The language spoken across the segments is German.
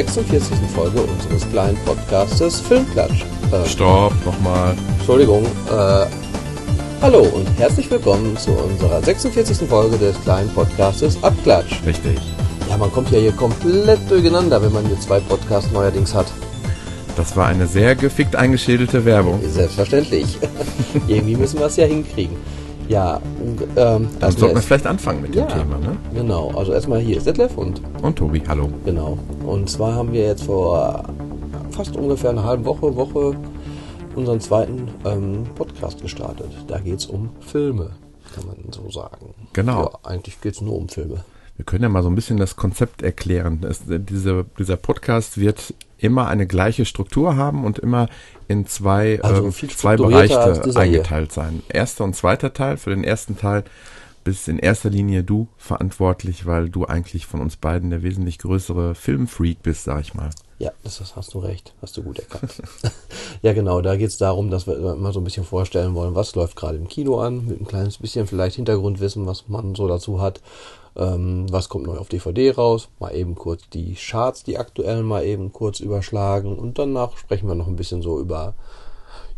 herzlich willkommen zur 46. Folge unseres kleinen Podcastes Filmklatsch. Äh, Stopp, nochmal. Entschuldigung. Äh, hallo und herzlich willkommen zu unserer 46. Folge des kleinen Podcastes Abklatsch. Richtig. Ja, man kommt ja hier komplett durcheinander, wenn man hier zwei Podcasts neuerdings hat. Das war eine sehr gefickt eingeschädelte Werbung. Selbstverständlich. Irgendwie müssen wir es ja hinkriegen. Ja, ähm, dann sollten wir vielleicht anfangen mit ja, dem Thema, ne? Genau, also erstmal hier ist Detlef und. Und Tobi, hallo. Genau. Und zwar haben wir jetzt vor fast ungefähr einer halben Woche, Woche unseren zweiten ähm, Podcast gestartet. Da geht es um Filme, kann man so sagen. Genau. Ja, eigentlich geht es nur um Filme. Wir können ja mal so ein bisschen das Konzept erklären. Es, diese, dieser Podcast wird immer eine gleiche Struktur haben und immer in zwei, also ähm, zwei Bereiche eingeteilt hier. sein. Erster und zweiter Teil. Für den ersten Teil bist in erster Linie du verantwortlich, weil du eigentlich von uns beiden der wesentlich größere Filmfreak bist, sag ich mal. Ja, das, das hast du recht. Hast du gut erkannt. ja, genau. Da geht es darum, dass wir immer so ein bisschen vorstellen wollen, was läuft gerade im Kino an, mit ein kleines bisschen vielleicht Hintergrundwissen, was man so dazu hat. Ähm, was kommt neu auf DVD raus? Mal eben kurz die Charts, die aktuellen, mal eben kurz überschlagen. Und danach sprechen wir noch ein bisschen so über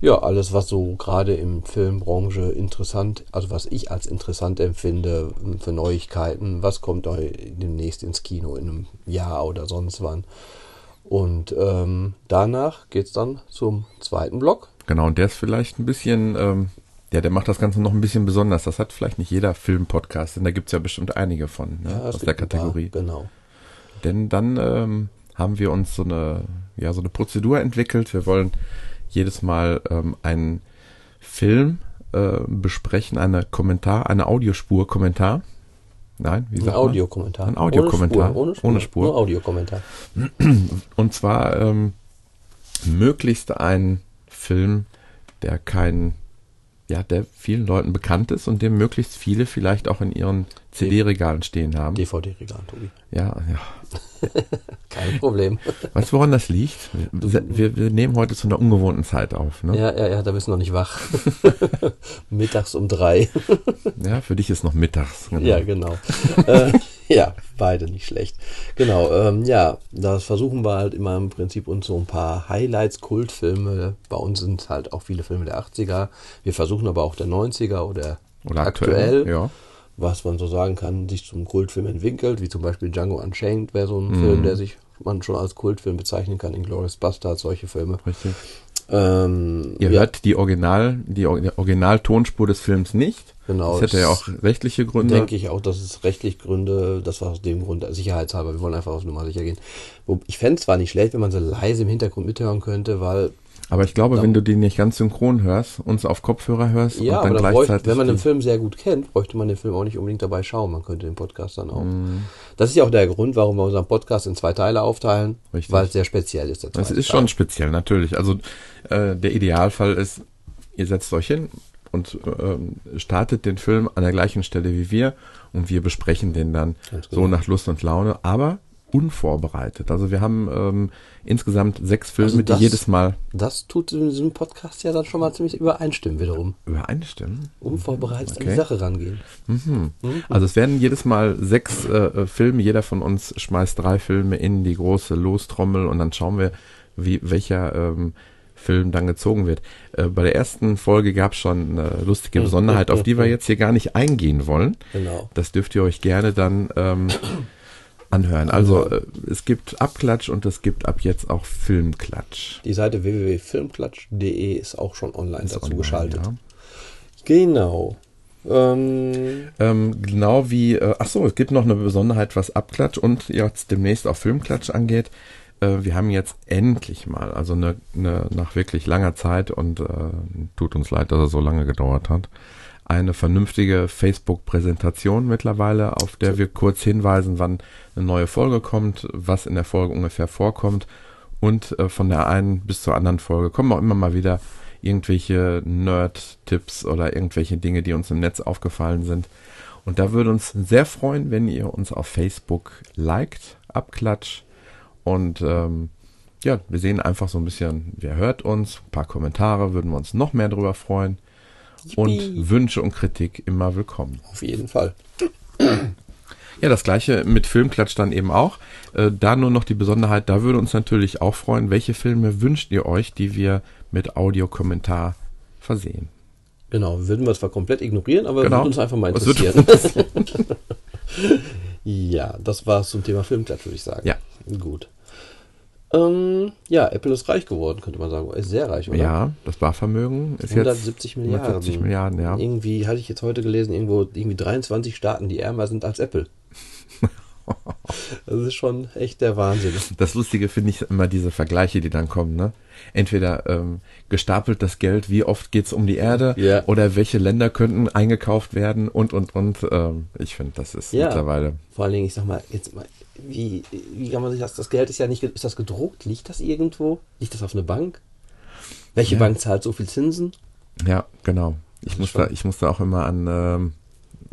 ja, alles, was so gerade im Filmbranche interessant, also was ich als interessant empfinde ähm, für Neuigkeiten, was kommt demnächst ins Kino in einem Jahr oder sonst wann. Und ähm, danach geht's dann zum zweiten Block. Genau, und der ist vielleicht ein bisschen, ähm, ja, der macht das Ganze noch ein bisschen besonders. Das hat vielleicht nicht jeder Filmpodcast, denn da gibt's ja bestimmt einige von, ne, ja, aus der Kategorie. Paar, genau. Denn dann ähm, haben wir uns so eine, ja, so eine Prozedur entwickelt. Wir wollen jedes Mal ähm, einen Film äh, besprechen, eine Kommentar, eine Audiospur Kommentar. Nein, wie sagt Ein Audiokommentar. Ein Audiokommentar. Ohne Spur. Ohne Spur. Nur Audiokommentar. Und zwar ähm, möglichst ein Film, der kein ja, der vielen Leuten bekannt ist und dem möglichst viele vielleicht auch in ihren CD-Regalen stehen haben. DVD-Regalen, Tobi. Ja, ja. Kein Problem. Weißt du, woran das liegt? Wir, wir, nehmen heute zu einer ungewohnten Zeit auf. Ne? Ja, ja, ja, da bist du noch nicht wach. mittags um drei. ja, für dich ist noch mittags. Genau. Ja, genau. ja, beide nicht schlecht. Genau, ähm, ja, das versuchen wir halt immer im Prinzip uns so ein paar Highlights, Kultfilme. Bei uns sind halt auch viele Filme der 80er. Wir versuchen aber auch der 90er oder, oder aktuell, aktuell ja. was man so sagen kann, sich zum Kultfilm entwickelt, wie zum Beispiel Django Unchained wäre so ein mhm. Film, der sich man schon als Kultfilm bezeichnen kann, Inglourious Bastards, solche Filme. Richtig. Ähm, Ihr ja. hört die Original, die Original-Tonspur des Films nicht. Genau. Das hätte ja auch rechtliche Gründe. Denke ich auch, dass es rechtlich Gründe, das war aus dem Grund, sicherheitshalber, wir wollen einfach auf Nummer sicher gehen. Ich fände es zwar nicht schlecht, wenn man so leise im Hintergrund mithören könnte, weil aber ich glaube, wenn du den nicht ganz synchron hörst, uns auf Kopfhörer hörst ja, und dann aber gleichzeitig. Bräuchte, wenn man den Film sehr gut kennt, bräuchte man den Film auch nicht unbedingt dabei schauen. Man könnte den Podcast dann auch. Mm. Das ist ja auch der Grund, warum wir unseren Podcast in zwei Teile aufteilen, Richtig. weil es sehr speziell ist. Das ist Teil. schon speziell, natürlich. Also äh, der Idealfall ist, ihr setzt euch hin und äh, startet den Film an der gleichen Stelle wie wir und wir besprechen den dann genau. so nach Lust und Laune. Aber unvorbereitet. Also wir haben ähm, insgesamt sechs Filme, also das, die jedes Mal. Das tut in diesem Podcast ja dann schon mal ziemlich übereinstimmen wiederum. Übereinstimmen? Unvorbereitet okay. an die Sache rangehen. Mhm. Mhm. Also es werden jedes Mal sechs äh, äh, Filme, jeder von uns schmeißt drei Filme in die große Lostrommel und dann schauen wir, wie welcher ähm, Film dann gezogen wird. Äh, bei der ersten Folge gab es schon eine lustige. Besonderheit, auf die wir jetzt hier gar nicht eingehen wollen. Genau. Das dürft ihr euch gerne dann ähm, anhören. Also äh, es gibt Abklatsch und es gibt ab jetzt auch Filmklatsch. Die Seite www.filmklatsch.de ist auch schon online ist dazu online, geschaltet. Ja. Genau. Ähm, ähm, genau wie, äh, ach so, es gibt noch eine Besonderheit, was Abklatsch und jetzt demnächst auch Filmklatsch angeht. Äh, wir haben jetzt endlich mal, also eine, eine, nach wirklich langer Zeit und äh, tut uns leid, dass es so lange gedauert hat, eine vernünftige Facebook-Präsentation mittlerweile, auf der wir kurz hinweisen, wann eine neue Folge kommt, was in der Folge ungefähr vorkommt und äh, von der einen bis zur anderen Folge kommen auch immer mal wieder irgendwelche Nerd-Tipps oder irgendwelche Dinge, die uns im Netz aufgefallen sind. Und da würde uns sehr freuen, wenn ihr uns auf Facebook liked, abklatscht und ähm, ja, wir sehen einfach so ein bisschen, wer hört uns, ein paar Kommentare, würden wir uns noch mehr darüber freuen. Und Wünsche und Kritik immer willkommen. Auf jeden Fall. Ja, das gleiche mit Filmklatsch dann eben auch. Äh, da nur noch die Besonderheit, da würde uns natürlich auch freuen, welche Filme wünscht ihr euch, die wir mit Audiokommentar versehen. Genau, würden wir zwar komplett ignorieren, aber Genau. würde uns einfach mal interessieren. ja, das war's zum Thema Filmklatsch, würde ich sagen. Ja. Gut. Ähm, ja, Apple ist reich geworden, könnte man sagen. Ist sehr reich, oder? Ja, das Barvermögen ist 170 jetzt Milliarden. 170 Milliarden, ja. Irgendwie hatte ich jetzt heute gelesen, irgendwo irgendwie 23 Staaten, die ärmer sind als Apple. das ist schon echt der Wahnsinn. Das Lustige finde ich immer diese Vergleiche, die dann kommen. Ne? Entweder ähm, gestapelt das Geld, wie oft geht's um die Erde Ja. oder welche Länder könnten eingekauft werden und, und, und. Ähm, ich finde, das ist Ja. mittlerweile. Vor allen Dingen, ich sag mal, jetzt mal, wie, wie kann man sich das, das Geld ist ja nicht, ist das gedruckt? Liegt das irgendwo? Liegt das auf eine Bank? Welche Ja. Bank zahlt so viel Zinsen? Ja, genau. Ich muss, da, ich muss da auch immer an ähm,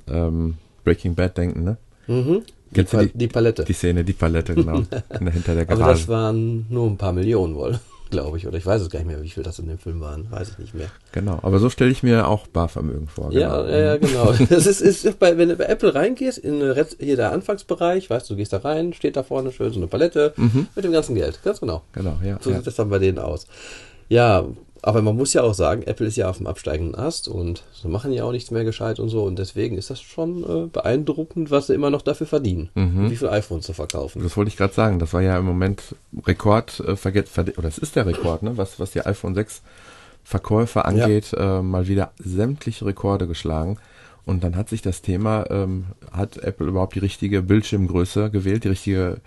ähm, Breaking Bad denken, ne? Mhm. Die, Pa- die- die Palette. Die Szene, die Palette, genau. der, hinter der Aber Garage. das waren nur ein paar Millionen wohl, glaube ich. Oder ich weiß es gar nicht mehr, wie viel das in dem Film waren. Weiß ich nicht mehr. genau. Aber so stelle ich mir auch Barvermögen vor. Ja, genau. ja, ja, genau. Das ist, ist bei, wenn du bei Apple reingehst, in hier der Anfangsbereich, weißt du, du gehst da rein, steht da vorne schön so eine Palette mit dem ganzen Geld. Ganz genau. Genau, ja. So ja. sieht das dann bei denen aus. Ja, aber man muss ja auch sagen, Apple ist ja auf dem absteigenden Ast und sie machen ja auch nichts mehr gescheit und so und deswegen ist das schon äh, beeindruckend, was sie immer noch dafür verdienen, Mhm. wie viele iPhones zu verkaufen. Das wollte ich gerade sagen. Das war ja im Moment Rekord, äh, oder es ist der Rekord, ne? was, was die iPhone 6 Verkäufe angeht, äh, mal wieder sämtliche Rekorde geschlagen. Und dann hat sich das Thema, ähm, hat Apple überhaupt die richtige Bildschirmgröße gewählt, die richtige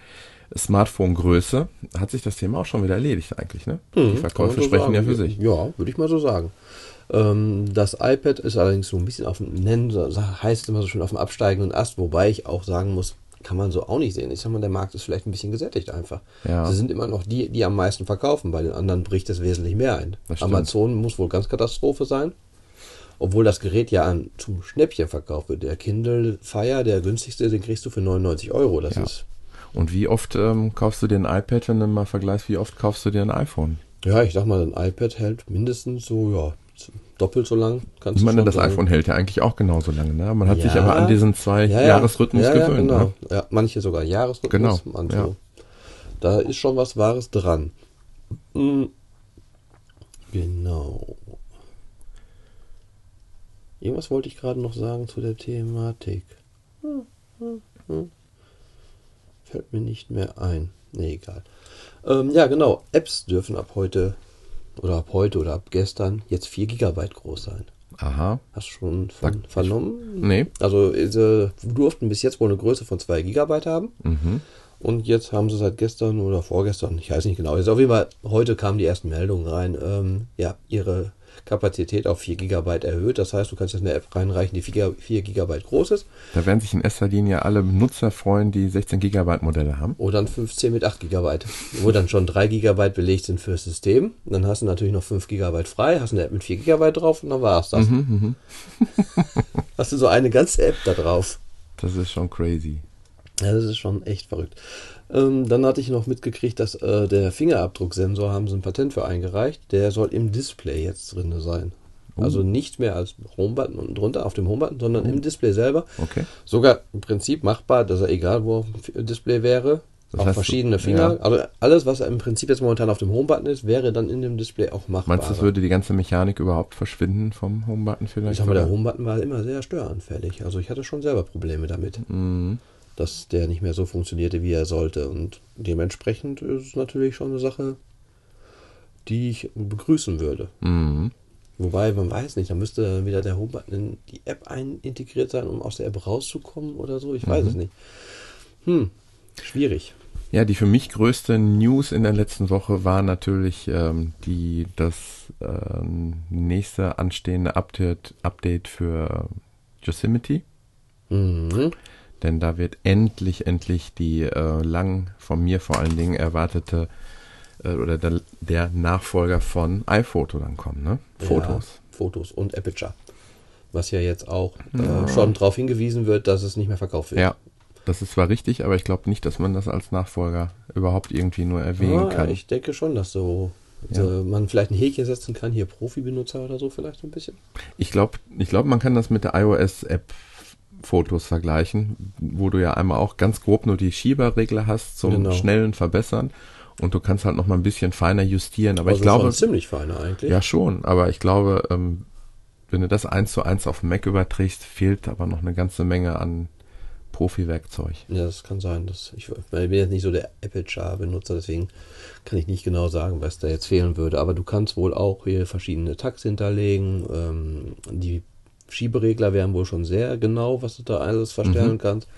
Smartphone-Größe, hat sich das Thema auch schon wieder erledigt eigentlich. Ne? die Hm, Verkäufe so sprechen ja sagen. für sich. Ja, würde ich mal so sagen. Ähm, das iPad ist allerdings so ein bisschen auf dem, nennen, heißt immer so schön auf dem absteigenden Ast, wobei ich auch sagen muss, kann man so auch nicht sehen. Ich sag mal, der Markt ist vielleicht ein bisschen gesättigt einfach. Ja. Sie sind immer noch die, die am meisten verkaufen. Bei den anderen bricht es wesentlich mehr ein. Amazon muss wohl ganz Katastrophe sein. Obwohl das Gerät ja an, zum Schnäppchen verkauft wird. Der Kindle Fire, der günstigste, den kriegst du für 99 Euro. Das Ja. ist, Und wie oft ähm, kaufst du dir ein iPad, wenn du mal vergleichst, wie oft kaufst du dir ein iPhone? ja, ich sag mal, ein iPad hält mindestens so, ja, doppelt so lang. Kannst Ich meine, das sagen. iPhone hält ja eigentlich auch genauso lange. Ne? Man hat sich Ja. aber an diesen zwei Ja, ja. Jahresrhythmus ja, ja, gewöhnt. Genau. Ne? Ja, manche sogar Jahresrhythmus. Genau, manche. Da ist schon was Wahres dran. Mm. Genau. Irgendwas wollte ich gerade noch sagen zu der Thematik. Hm, hm, hm. Fällt mir nicht mehr ein. Nee, egal. Ähm, ja, genau. Apps dürfen ab heute oder ab heute oder ab gestern jetzt 4 GB groß sein. Aha. Hast du schon von vernommen? Nee. Also sie durften bis jetzt wohl eine Größe von 2 GB haben. Mhm. Und jetzt haben sie seit gestern oder vorgestern, ich weiß nicht genau, jetzt auf jeden Fall, heute kamen die ersten Meldungen rein, ähm, ja, ihre Kapazität auf 4 GB erhöht. Das heißt, du kannst jetzt eine App reinreichen, die 4, 4 GB groß ist Da werden sich in erster Linie alle Nutzer freuen, die 16 Gigabyte Modelle haben. oder ein 15 mit 8 GB, wo dann schon 3 GB belegt sind fürs System. Dann hast du natürlich noch 5 GB frei, hast eine App mit 4 GB drauf und dann war es das. Mhm, Hast du so eine ganze App da drauf. Das ist schon crazy. Ja, das ist schon echt verrückt. Ähm, dann hatte ich noch mitgekriegt, dass äh, der Fingerabdrucksensor haben sie ein Patent für eingereicht. Der soll im Display jetzt drin sein. Oh. Also nicht mehr als Homebutton unten drunter auf dem Homebutton, sondern im Display selber. Okay. Sogar im Prinzip machbar, dass er egal wo auf dem Display wäre. Das auch heißt, verschiedene Finger. ja. Also alles, was im Prinzip jetzt momentan auf dem Homebutton ist, wäre dann in dem Display auch machbar. Meinst du, es würde die ganze Mechanik überhaupt verschwinden vom Homebutton vielleicht? Ich sag mal, der? Homebutton war immer sehr störanfällig. Also ich hatte schon selber Probleme damit, Mhm. Dass der nicht mehr so funktionierte, wie er sollte. Und dementsprechend ist es natürlich schon eine Sache, die ich begrüßen würde. Mhm. Wobei, man weiß nicht, da müsste wieder der Homebutton in die App ein integriert sein, um aus der App rauszukommen oder so. Ich Mhm. weiß es nicht. Hm, schwierig. Ja, die für mich größte News in der letzten Woche war natürlich ähm, die das ähm, nächste anstehende Update, Update für Yosemite. Mhm. Denn da wird endlich, endlich die äh, lang von mir vor allen Dingen erwartete äh, oder der, der Nachfolger von iPhoto dann kommen, ne? Fotos. Ja, Fotos und Aperture. Was ja jetzt auch Ja. äh, schon darauf hingewiesen wird, dass es nicht mehr verkauft wird. Ja, das ist zwar richtig, aber ich glaube nicht, dass man das als Nachfolger überhaupt irgendwie nur erwähnen Ah, kann. ich denke schon, dass so Ja. äh, man vielleicht ein Häkchen setzen kann, hier Profi-Benutzer oder so vielleicht ein bisschen. Ich glaube, ich glaub, man kann das mit der iOS-App Fotos vergleichen, wo du ja einmal auch ganz grob nur die Schieberregler hast zum Genau. schnellen Verbessern und du kannst halt noch mal ein bisschen feiner justieren. Aber ich Also glaube, schon ziemlich feiner eigentlich. ja schon, aber ich glaube, ähm, wenn du das eins zu eins auf den Mac überträgst, fehlt aber noch eine ganze Menge an Profi-Werkzeug. Ja, das kann sein. Dass ich, ich bin jetzt nicht so der Apple-Char-Benutzer, deswegen kann ich nicht genau sagen, was da jetzt fehlen würde. Aber du kannst wohl auch hier verschiedene Tags hinterlegen. Ähm, die Schieberegler wären wohl schon sehr genau, was du da alles verstellen kannst.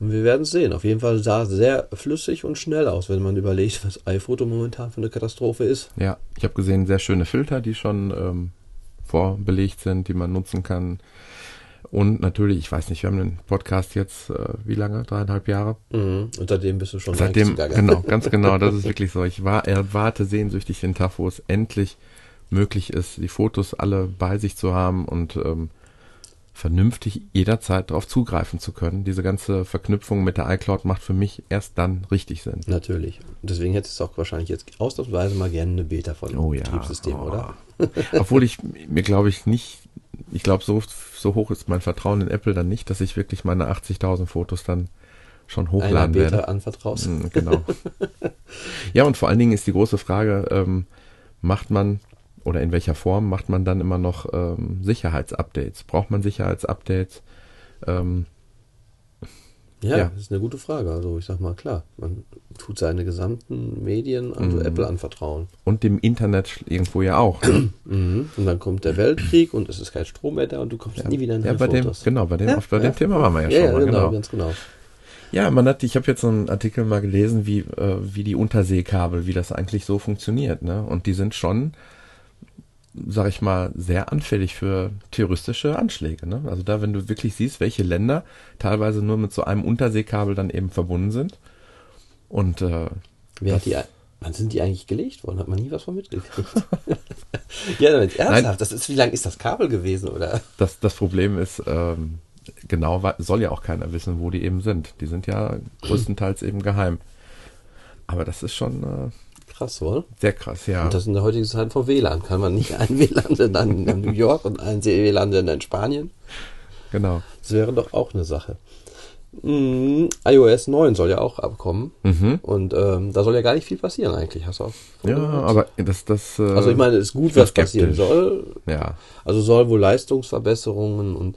Und wir werden es sehen. Auf jeden Fall sah es sehr flüssig und schnell aus, wenn man überlegt, was iPhoto momentan für eine Katastrophe ist. Ja, ich habe gesehen, sehr schöne Filter, die schon ähm, vorbelegt sind, die man nutzen kann. Und natürlich, ich weiß nicht, wir haben den Podcast jetzt, äh, wie lange? Dreieinhalb Jahre? Mhm. Und seitdem bist du schon Seitdem, genau, ganz genau, das ist wirklich so. Ich war, erwarte sehnsüchtig den Tag, wo es endlich möglich ist, die Fotos alle bei sich zu haben und ähm, vernünftig jederzeit darauf zugreifen zu können. Diese ganze Verknüpfung mit der iCloud macht für mich erst dann richtig Sinn. Natürlich. Deswegen hättest du auch wahrscheinlich jetzt ausnahmsweise mal gerne eine Beta von Oh ja. Betriebssystem, oh. oder? Obwohl ich mir glaube ich nicht, ich glaube so, so hoch ist mein Vertrauen in Apple dann nicht, dass ich wirklich meine 80.000 Fotos dann schon Einer hochladen Beta werde. anvertraust. Mm, Genau. ja, und vor allen Dingen ist die große Frage, ähm, macht man oder in welcher Form macht man dann immer noch ähm, Sicherheitsupdates? Braucht man Sicherheitsupdates? Ähm, Ja, Ja. das ist eine gute Frage. Also ich sag mal, klar, man tut seine gesamten Medien also Mhm. Apple anvertrauen. und dem Internet irgendwo ja auch. Ne? Mhm. Und dann kommt der Weltkrieg und es ist kein Strom mehr da und du kommst nie wieder in ja, bei dem, genau, bei dem, Ja, bei ja. dem Thema waren wir ja, ja, schon ja, mal, genau, genau. ganz genau. Ja, man hat, ich habe jetzt so einen Artikel mal gelesen, wie, äh, wie die Unterseekabel, wie das eigentlich so funktioniert, ne? Und die sind schon, sag ich mal, sehr anfällig für terroristische Anschläge, ne? Also da, wenn du wirklich siehst, welche Länder teilweise nur mit so einem Unterseekabel dann eben verbunden sind. Und äh, Wer hat die, wann sind die eigentlich gelegt worden? Hat man nie was von mitgekriegt? ja, jetzt ernsthaft, das ist, wie lang ist das Kabel gewesen, oder? das, das Problem ist, ähm, genau soll ja auch keiner wissen, wo die eben sind. Die sind ja größtenteils eben geheim. Aber das ist schon äh, Krass, wohl? sehr krass, ja. Und das in der heutigen Zeit vor WLAN. Kann man nicht ein WLAN in New York und ein WLAN in Spanien? genau. Das wäre doch auch eine Sache. Mm, iOS 9 soll ja auch abkommen. Mhm. Und ähm, da soll ja gar nicht viel passieren eigentlich. Hast du auch Ja, gehört? aber das, das. Äh, Also ich meine, es ist gut, was passieren soll. Ja, Also soll wohl Leistungsverbesserungen und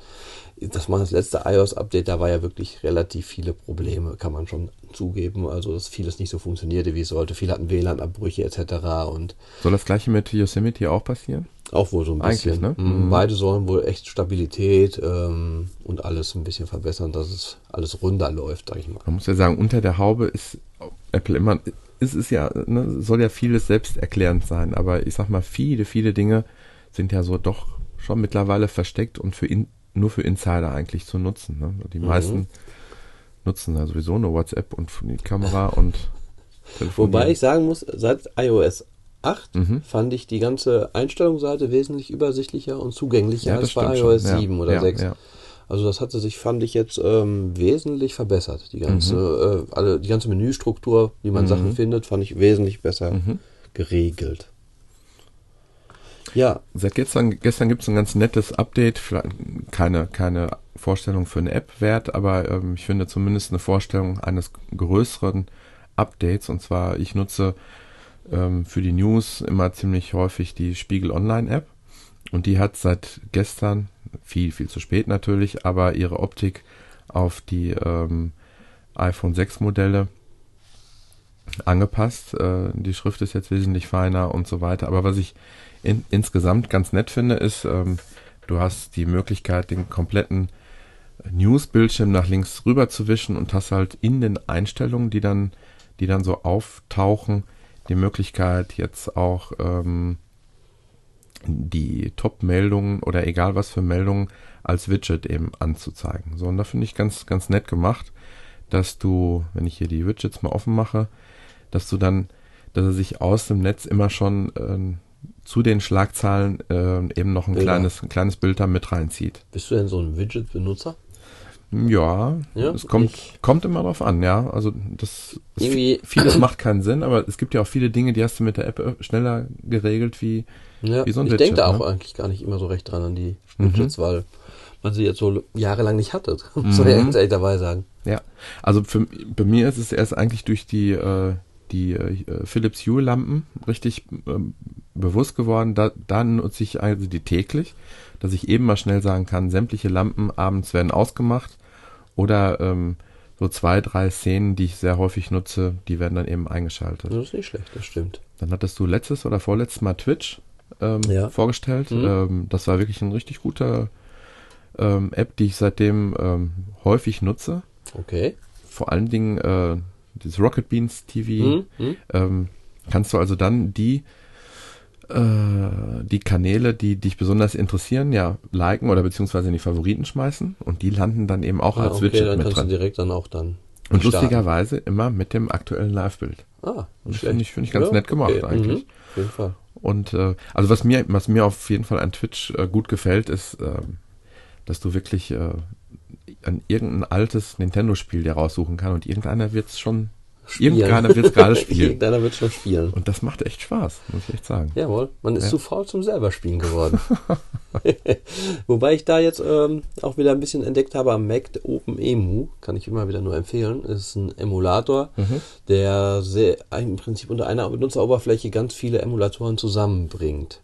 das war das letzte iOS-Update, da war ja wirklich relativ viele Probleme, kann man schon zugeben. Also dass vieles nicht so funktionierte, wie es sollte. Viele hatten WLAN-Abbrüche etc. und soll das gleiche mit Yosemite auch passieren? auch wohl so ein Eigentlich, bisschen. ne? Mm, Mhm. Beide sollen wohl echt Stabilität ähm, und alles ein bisschen verbessern, dass es alles runder läuft, sag ich mal. Man muss ja sagen, unter der Haube ist Apple immer, es ist ja, ne, soll ja vieles selbsterklärend sein, aber ich sag mal, viele, viele Dinge sind ja so doch schon mittlerweile versteckt und für in, nur für Insider eigentlich zu nutzen. Ne? Die Mhm. meisten nutzen da sowieso nur WhatsApp und die Kamera und. Wobei ich sagen muss, seit iOS 8 Mhm. fand ich die ganze Einstellungsseite wesentlich übersichtlicher und zugänglicher Ja, als bei iOS schon. Ja, 7 oder ja, 6. ja. Also das hatte sich, fand ich jetzt ähm, wesentlich verbessert. Die ganze, Mhm. äh, alle, die ganze Menüstruktur, wie man Sachen findet, fand ich wesentlich besser Mhm. geregelt. Ja, Seit gestern, gestern gibt es ein ganz nettes Update, keine, keine Vorstellung für eine App wert, aber ähm, ich finde zumindest eine Vorstellung eines größeren Updates. Und zwar, ich nutze ähm, für die News immer ziemlich häufig die Spiegel Online App. Und die hat seit gestern, viel, viel zu spät natürlich, aber ihre Optik auf die ähm, iPhone 6 Modelle angepasst. Äh, die Schrift ist jetzt wesentlich feiner und so weiter. Aber was ich in, insgesamt ganz nett finde, ist, ähm, du hast die Möglichkeit, den kompletten News-Bildschirm nach links rüber zu wischen und hast halt in den Einstellungen, die dann, die dann so auftauchen, die Möglichkeit jetzt auch ähm, die Top-Meldungen oder egal was für Meldungen als Widget eben anzuzeigen. So, und da finde ich ganz, ganz nett gemacht, dass du, wenn ich hier die Widgets mal offen mache, dass du dann, dass er sich aus dem Netz immer schon ähm, zu den Schlagzahlen äh, eben noch ein Bilder. kleines, ein kleines Bild da mit reinzieht. bist du denn so ein Widget-Benutzer? Ja, Ja, es kommt, ich- kommt immer drauf an, ja. Also das Irgendwie- vieles macht keinen Sinn, aber es gibt ja auch viele Dinge, die hast du mit der App äh, schneller geregelt wie Ja, Wie so ein ich Widget, denke da auch ne? eigentlich gar nicht immer so recht dran an die Widgets, weil man sie jetzt so jahrelang nicht hatte, muss man ja ganz ehrlich dabei sagen. Ja, also für, bei mir ist es erst eigentlich durch die, äh, die äh, Philips Hue Lampen richtig ähm, bewusst geworden. Da, da nutze ich also die täglich, dass ich eben mal schnell sagen kann, sämtliche Lampen abends werden ausgemacht oder ähm, so zwei, drei Szenen, die ich sehr häufig nutze, die werden dann eben eingeschaltet. Das ist nicht schlecht, das stimmt. Dann hattest du letztes oder vorletztes Mal Twitch ähm, Ja. vorgestellt. Mhm. Ähm, das war wirklich ein richtig guter ähm, App, die ich seitdem ähm, häufig nutze. Okay. Vor allen Dingen äh, das Rocket Beans TV. Hm? Hm? Ähm, kannst du also dann die äh, die Kanäle, die dich besonders interessieren, ja, liken oder beziehungsweise in die Favoriten schmeißen und die landen dann eben auch Ah, als okay, Widget dann mit kannst dran. du direkt dann auch dann. Und starten. lustigerweise immer mit dem aktuellen Live-Bild. Ah, Das finde ich, finde ich ganz Ja, nett gemacht okay. eigentlich. Mhm, auf jeden Fall. Und äh, also was mir, was mir auf jeden Fall an Twitch äh, gut gefällt, ist, ähm, dass du wirklich äh, an irgendein altes Nintendo-Spiel dir raussuchen kann und irgendeiner wird es schon, Spielen. irgendeiner wird es gerade spielen. Irgendeiner wird schon spielen. Und das macht echt Spaß, muss ich echt sagen. Jawohl, man ist Ja. zu faul zum selber spielen geworden. Wobei ich da jetzt ähm, auch wieder ein bisschen entdeckt habe am Mac, der OpenEMU, kann ich immer wieder nur empfehlen, ist ein Emulator, Mhm. der sehr, im Prinzip unter einer Benutzeroberfläche ganz viele Emulatoren zusammenbringt.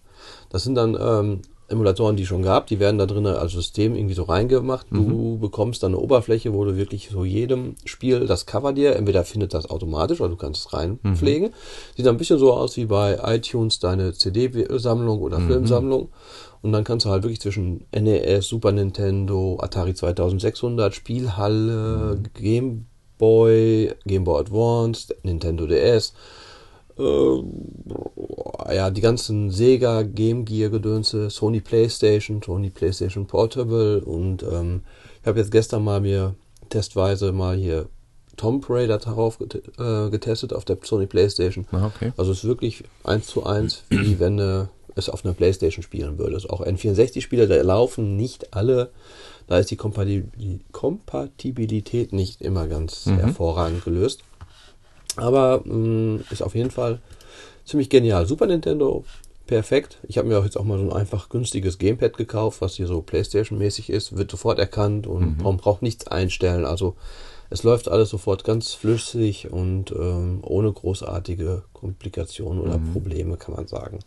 Das sind dann ähm, Emulatoren, die schon gab, die werden da drin als System irgendwie so reingemacht. Mhm. Du bekommst dann eine Oberfläche, wo du wirklich so jedem Spiel das Cover dir, entweder findet das automatisch oder du kannst es reinpflegen. Mhm. Sieht dann ein bisschen so aus wie bei iTunes deine CD-Sammlung oder Mhm. Filmsammlung. Und dann kannst du halt wirklich zwischen NES, Super Nintendo, Atari 2600, Spielhalle, Mhm. Game Boy, Game Boy Advance, Nintendo DS, äh, ja, die ganzen Sega, Game Gear Gedönse, Sony Playstation, Sony Playstation Portable und ähm, ich habe jetzt gestern mal mir testweise mal hier Tomb Raider darauf äh, getestet auf der Sony Playstation. Ah, okay. Also es ist wirklich eins zu eins, wie wenn du es auf einer Playstation spielen würdest. Auch N64-Spieler, da laufen nicht alle, da ist die Kompatib- Kompatibilität nicht immer ganz Mhm. hervorragend gelöst. Aber mh, ist auf jeden Fall ziemlich genial. Super Nintendo, perfekt. Ich habe mir auch jetzt auch mal so ein einfach günstiges Gamepad gekauft, was hier so Playstation-mäßig ist, wird sofort erkannt und man braucht nichts einstellen. Also es läuft alles sofort ganz flüssig und ähm, ohne großartige Komplikationen oder Probleme, kann man sagen.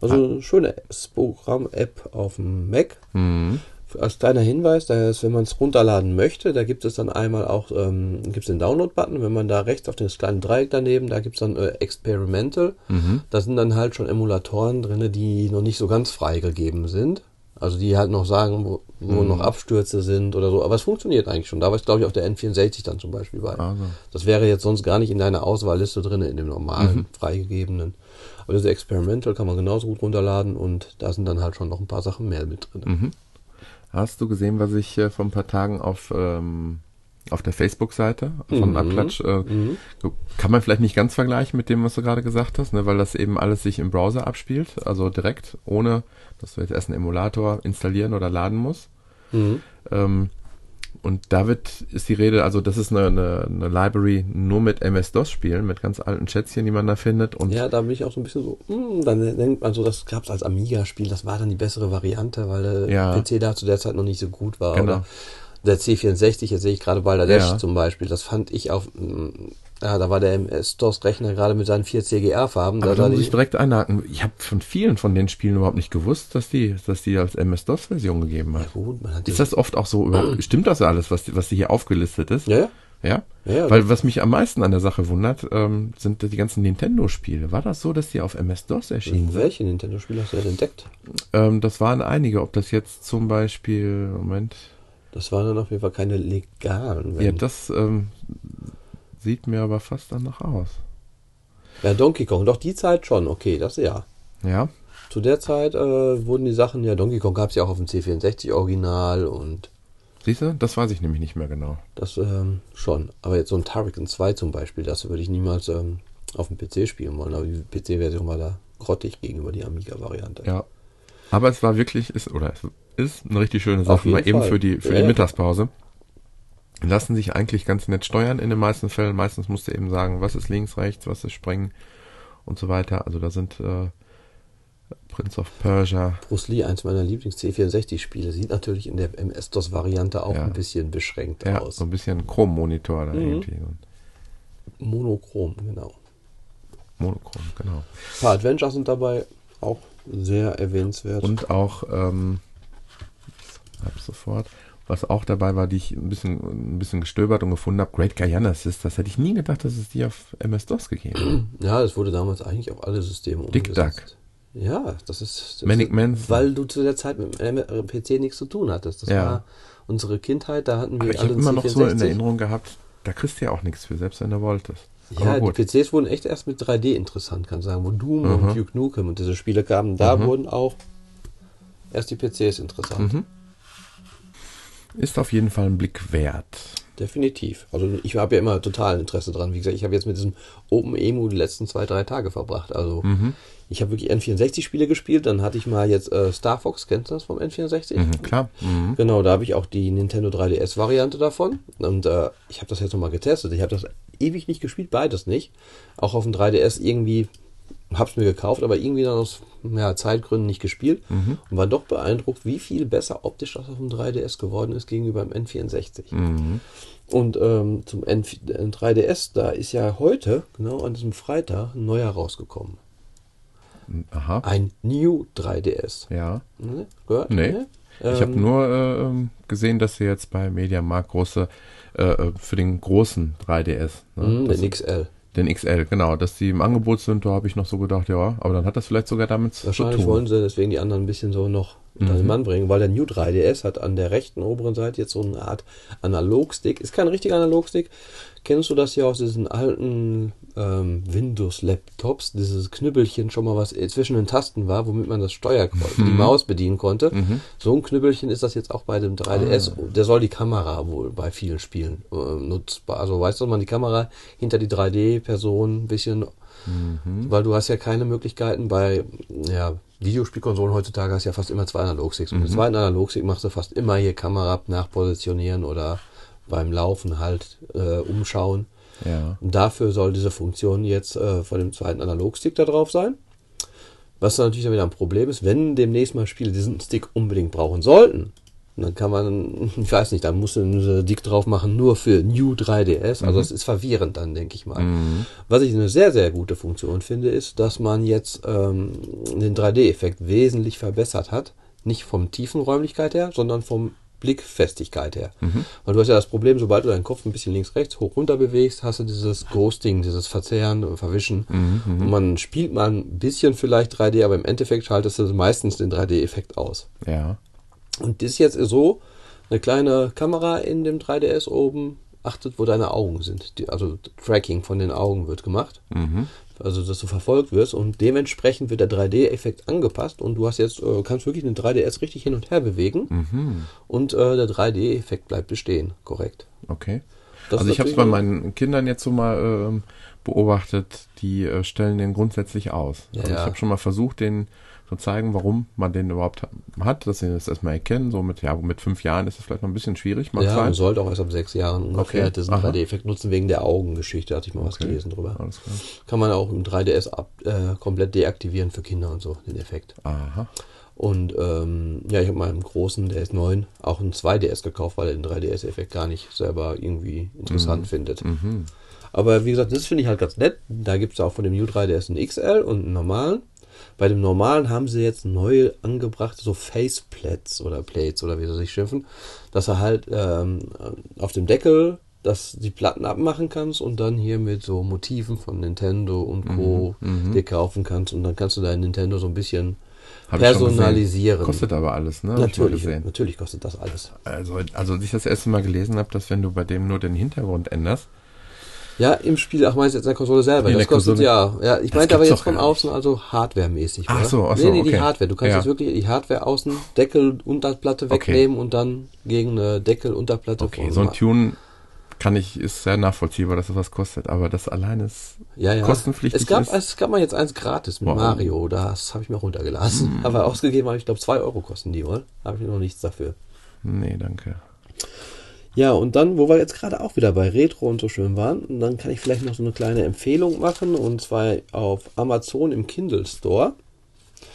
Also eine schöne Programm-App auf dem Mac. Mhm. Als kleiner Hinweis, da ist, wenn man es runterladen möchte, da gibt es dann einmal auch ähm, gibt's den Download-Button. Wenn man da rechts auf das kleine Dreieck daneben, da gibt es dann äh, Experimental. Mhm. Da sind dann halt schon Emulatoren drin, die noch nicht so ganz freigegeben sind. Also die halt noch sagen, wo, wo Mhm. noch Abstürze sind oder so. Aber es funktioniert eigentlich schon. Da war es, glaube ich, auf der N64 dann zum Beispiel bei. Also. Das wäre jetzt sonst gar nicht in deiner Auswahlliste drin, in dem normalen, Mhm. freigegebenen. Aber diese Experimental kann man genauso gut runterladen und da sind dann halt schon noch ein paar Sachen mehr mit drin. Mhm. Hast du gesehen, was ich äh, vor ein paar Tagen auf, ähm, auf der Facebook-Seite von Mhm. Abklatsch, äh, Mhm. kann man vielleicht nicht ganz vergleichen mit dem, was du gerade gesagt hast, ne, weil das eben alles sich im Browser abspielt, also direkt, ohne dass du jetzt erst einen Emulator installieren oder laden musst. Mhm. Ähm, und da wird, ist die Rede, also das ist eine, eine, eine Library nur mit MS-DOS-Spielen, mit ganz alten Schätzchen, die man da findet. Und Ja, da bin ich auch so ein bisschen so, hm, dann denkt man so, das gab es als Amiga-Spiel, das war dann die bessere Variante, weil der Ja. PC da zu der Zeit noch nicht so gut war. Genau. Oder der C64, jetzt sehe ich gerade Bangladesch Ja. zum Beispiel, das fand ich auf, ja, da war der MS-DOS-Rechner gerade mit seinen vier CGR-Farben. aber Da da muss ich direkt einhaken. Ich habe von vielen von den Spielen überhaupt nicht gewusst, dass die, dass die als MS-DOS-Version gegeben ja, hat. gut, man hat Ist das oft auch so, stimmt das alles, was, was hier aufgelistet ist? ja, ja, Ja? ja, ja, Weil was mich am meisten an der Sache wundert, ähm, sind die ganzen Nintendo-Spiele. War das so, dass die auf MS-DOS erschienen sind? welche Nintendo-Spiele hast du denn entdeckt? Ähm, das waren einige. Ob das jetzt zum Beispiel, Moment, Das waren dann auf jeden Fall keine legalen. ja, das ähm, sieht mir aber fast danach aus. ja, Donkey Kong, doch die Zeit schon, okay, das ja. Ja, Zu der Zeit äh, wurden die Sachen, ja, Donkey Kong gab es ja auch auf dem C64 Original und siehst du, das weiß ich nämlich nicht mehr genau. das ähm, schon. Aber jetzt so ein Turrican 2 zum Beispiel, das würde ich niemals ähm, auf dem PC spielen wollen. Aber die PC-Version war da grottig gegenüber die Amiga-Variante. Ja. Aber es war wirklich, ist, oder es ist eine richtig schöne Sache, mal eben für die, für Ja, die ja. Lassen sich eigentlich ganz nett steuern in den meisten Fällen. Meistens musst du eben sagen, was ist links, rechts, was ist springen und so weiter. Also da sind äh, Prince of Persia. Bruce Lee, eins meiner Lieblings-C64-Spiele, sieht natürlich in der MS-DOS-Variante auch Ja. ein bisschen beschränkt Ja, aus. so ein bisschen Chrom-Monitor da Mhm. irgendwie. Monochrom, genau. Monochrom, genau. Ein paar Adventures sind dabei auch sehr erwähnenswert. Und auch, ähm, ich hab sofort, was auch dabei war, die ich ein bisschen, ein bisschen gestöbert und gefunden habe, Great Guyana Assist, das hätte ich nie gedacht, dass es die auf MS-DOS gegeben hat. ja, das wurde damals eigentlich auf alle Systeme Dick umgesetzt. Ja, das ist. Das Manic ist. Weil du zu der Zeit mit dem äh, PC nichts zu tun hattest. Das Ja. war unsere Kindheit, da hatten wir Aber ich alle habe immer noch so in C64. Erinnerung gehabt, da kriegst du ja auch nichts für, selbst wenn du wolltest. Ja, die PCs wurden echt erst mit 3D interessant, kann ich sagen, wo Doom Mhm. und Duke Nukem und diese Spiele kamen, da wurden auch erst die PCs interessant. Mhm. Ist auf jeden Fall ein Blick wert. Definitiv. Also ich habe ja immer total Interesse dran. Wie gesagt, ich habe jetzt mit diesem Open Emu die letzten zwei, drei Tage verbracht. Also Mhm. ich habe wirklich N64-Spiele gespielt. Dann hatte ich mal jetzt äh, Star Fox, kennst du das vom N64? Mhm, klar. Mhm. Genau, da habe ich auch die Nintendo 3DS-Variante davon. Und äh, ich habe das jetzt nochmal getestet. Ich habe das ewig nicht gespielt, beides nicht. Auch auf dem 3DS irgendwie, habe es mir gekauft, aber irgendwie dann aus ja, Zeitgründen nicht gespielt. Und war doch beeindruckt, wie viel besser optisch das auf dem 3DS geworden ist gegenüber dem N64. Mhm. Und ähm, zum N 3DS, da ist ja heute, genau an diesem Freitag, ein neuer rausgekommen. Aha. Ein New 3DS. Ja. Ne? Gehört? Nee. Ne? Ich habe Ähm, nur äh, ähm, gesehen, dass sie jetzt bei Mediamarkt große, äh, äh, für den großen 3DS, ne, mh, das, den XL. Den XL, genau, dass die im Angebot sind, da habe ich noch so gedacht, ja, aber dann hat das vielleicht sogar damit zu Wahrscheinlich tun. wollen sie deswegen die anderen ein bisschen so noch unter den Mann bringen, weil der New 3DS hat an der rechten oberen Seite jetzt so eine Art Analogstick. Ist kein richtiger Analogstick. Kennst du das hier aus diesen alten ähm, Windows-Laptops? Dieses Knüppelchen schon mal was zwischen den Tasten war, womit man das Steuerkreuz, die Maus bedienen konnte. So ein Knüppelchen ist das jetzt auch bei dem 3DS. Der soll die Kamera wohl bei vielen Spielen äh, nutzbar. Also weißt du, dass man die Kamera hinter die 3D-Person ein bisschen weil du hast ja keine Möglichkeiten bei ja, Videospielkonsolen heutzutage hast du ja fast immer zwei Analogsticks. Und mit dem zweiten Analogstick machst du fast immer hier Kamera nachpositionieren oder beim Laufen halt äh, umschauen. Ja. Und dafür soll diese Funktion jetzt äh, von dem zweiten Analogstick da drauf sein. Was natürlich dann wieder ein Problem ist, wenn demnächst mal Spiele diesen Stick unbedingt brauchen sollten, dann kann man, ich weiß nicht, dann musst du einen Dick drauf machen, nur für New 3DS. Also das ist verwirrend dann, denke ich mal. Was ich eine sehr, sehr gute Funktion finde, ist, dass man jetzt ähm, den 3D-Effekt wesentlich verbessert hat. Nicht vom Tiefenräumlichkeit her, sondern vom Blickfestigkeit her. Weil du hast ja das Problem, sobald du deinen Kopf ein bisschen links, rechts, hoch, runter bewegst, hast du dieses Ghosting, dieses Verzehren und Verwischen. Und man spielt mal ein bisschen vielleicht 3D, aber im Endeffekt schaltest du meistens den 3D-Effekt aus. Ja. Und das ist jetzt so, eine kleine Kamera in dem 3DS oben achtet, wo deine Augen sind. Die, also Tracking von den Augen wird gemacht. Also, dass du verfolgt wirst und dementsprechend wird der 3D-Effekt angepasst und du hast jetzt, äh, kannst wirklich den 3DS richtig hin und her bewegen und äh, der 3D-Effekt bleibt bestehen, korrekt. Okay. Das also ich habe es bei eine- meinen Kindern jetzt so mal ähm, beobachtet, die äh, stellen den grundsätzlich aus. Ja, also ich ja. habe schon mal versucht, den zu zeigen, warum man den überhaupt ha- hat, dass sie das erstmal erkennen. So mit, ja, mit fünf Jahren ist es vielleicht noch ein bisschen schwierig, mag Ja, sein. man sollte auch erst ab sechs Jahren ungefähr Okay, diesen aha. 3D-Effekt nutzen, wegen der Augengeschichte, hatte ich mal was Okay. gelesen drüber. Alles klar. Kann man auch im 3DS ab, äh, komplett deaktivieren für Kinder und so, den Effekt. Aha. Und ähm, ja, ich habe meinem Großen, der ist neun, auch einen 2DS gekauft, weil er den 3DS-Effekt gar nicht selber irgendwie interessant findet. Mhm. Aber wie gesagt, das finde ich halt ganz nett. Da gibt es auch von dem New 3DS einen XL und einen normalen. Bei dem normalen haben sie jetzt neu angebracht, so Faceplates oder Plates oder wie sie sich schimpfen, dass er halt ähm, auf dem Deckel dass die Platten abmachen kannst und dann hier mit so Motiven von Nintendo und Co. dir kaufen kannst und dann kannst du dein Nintendo so ein bisschen Hab personalisieren. Kostet aber alles, ne? Natürlich, natürlich kostet das alles. Also, also als ich das erste Mal gelesen habe, dass wenn du bei dem nur den Hintergrund änderst, Ja, im Spiel, ach meinst du jetzt in der Konsole selber? In das kostet Konsole? ja. Ja, ich Das meinte aber jetzt von außen, also hardwaremäßig. Ach so, ach nee, so, nee, die okay. Hardware. Du kannst Ja. jetzt wirklich die Hardware außen, Deckel, Unterplatte Okay. wegnehmen und dann gegen eine Deckel, Unterplatte okay, so ein Tune kann ich, ist sehr nachvollziehbar, dass es was kostet, aber das alleine ist ja, ja. kostenpflichtig Es gab, ist. es gab mal jetzt eins gratis mit Wow. Mario, das habe ich mir runtergelassen. Aber ausgegeben habe ich, glaube 2 Euro kosten die, oder? Habe ich noch nichts dafür. Nee, danke. Ja, und dann, wo wir jetzt gerade auch wieder bei Retro und so schön waren, und dann kann ich vielleicht noch so eine kleine Empfehlung machen, und zwar auf Amazon im Kindle Store.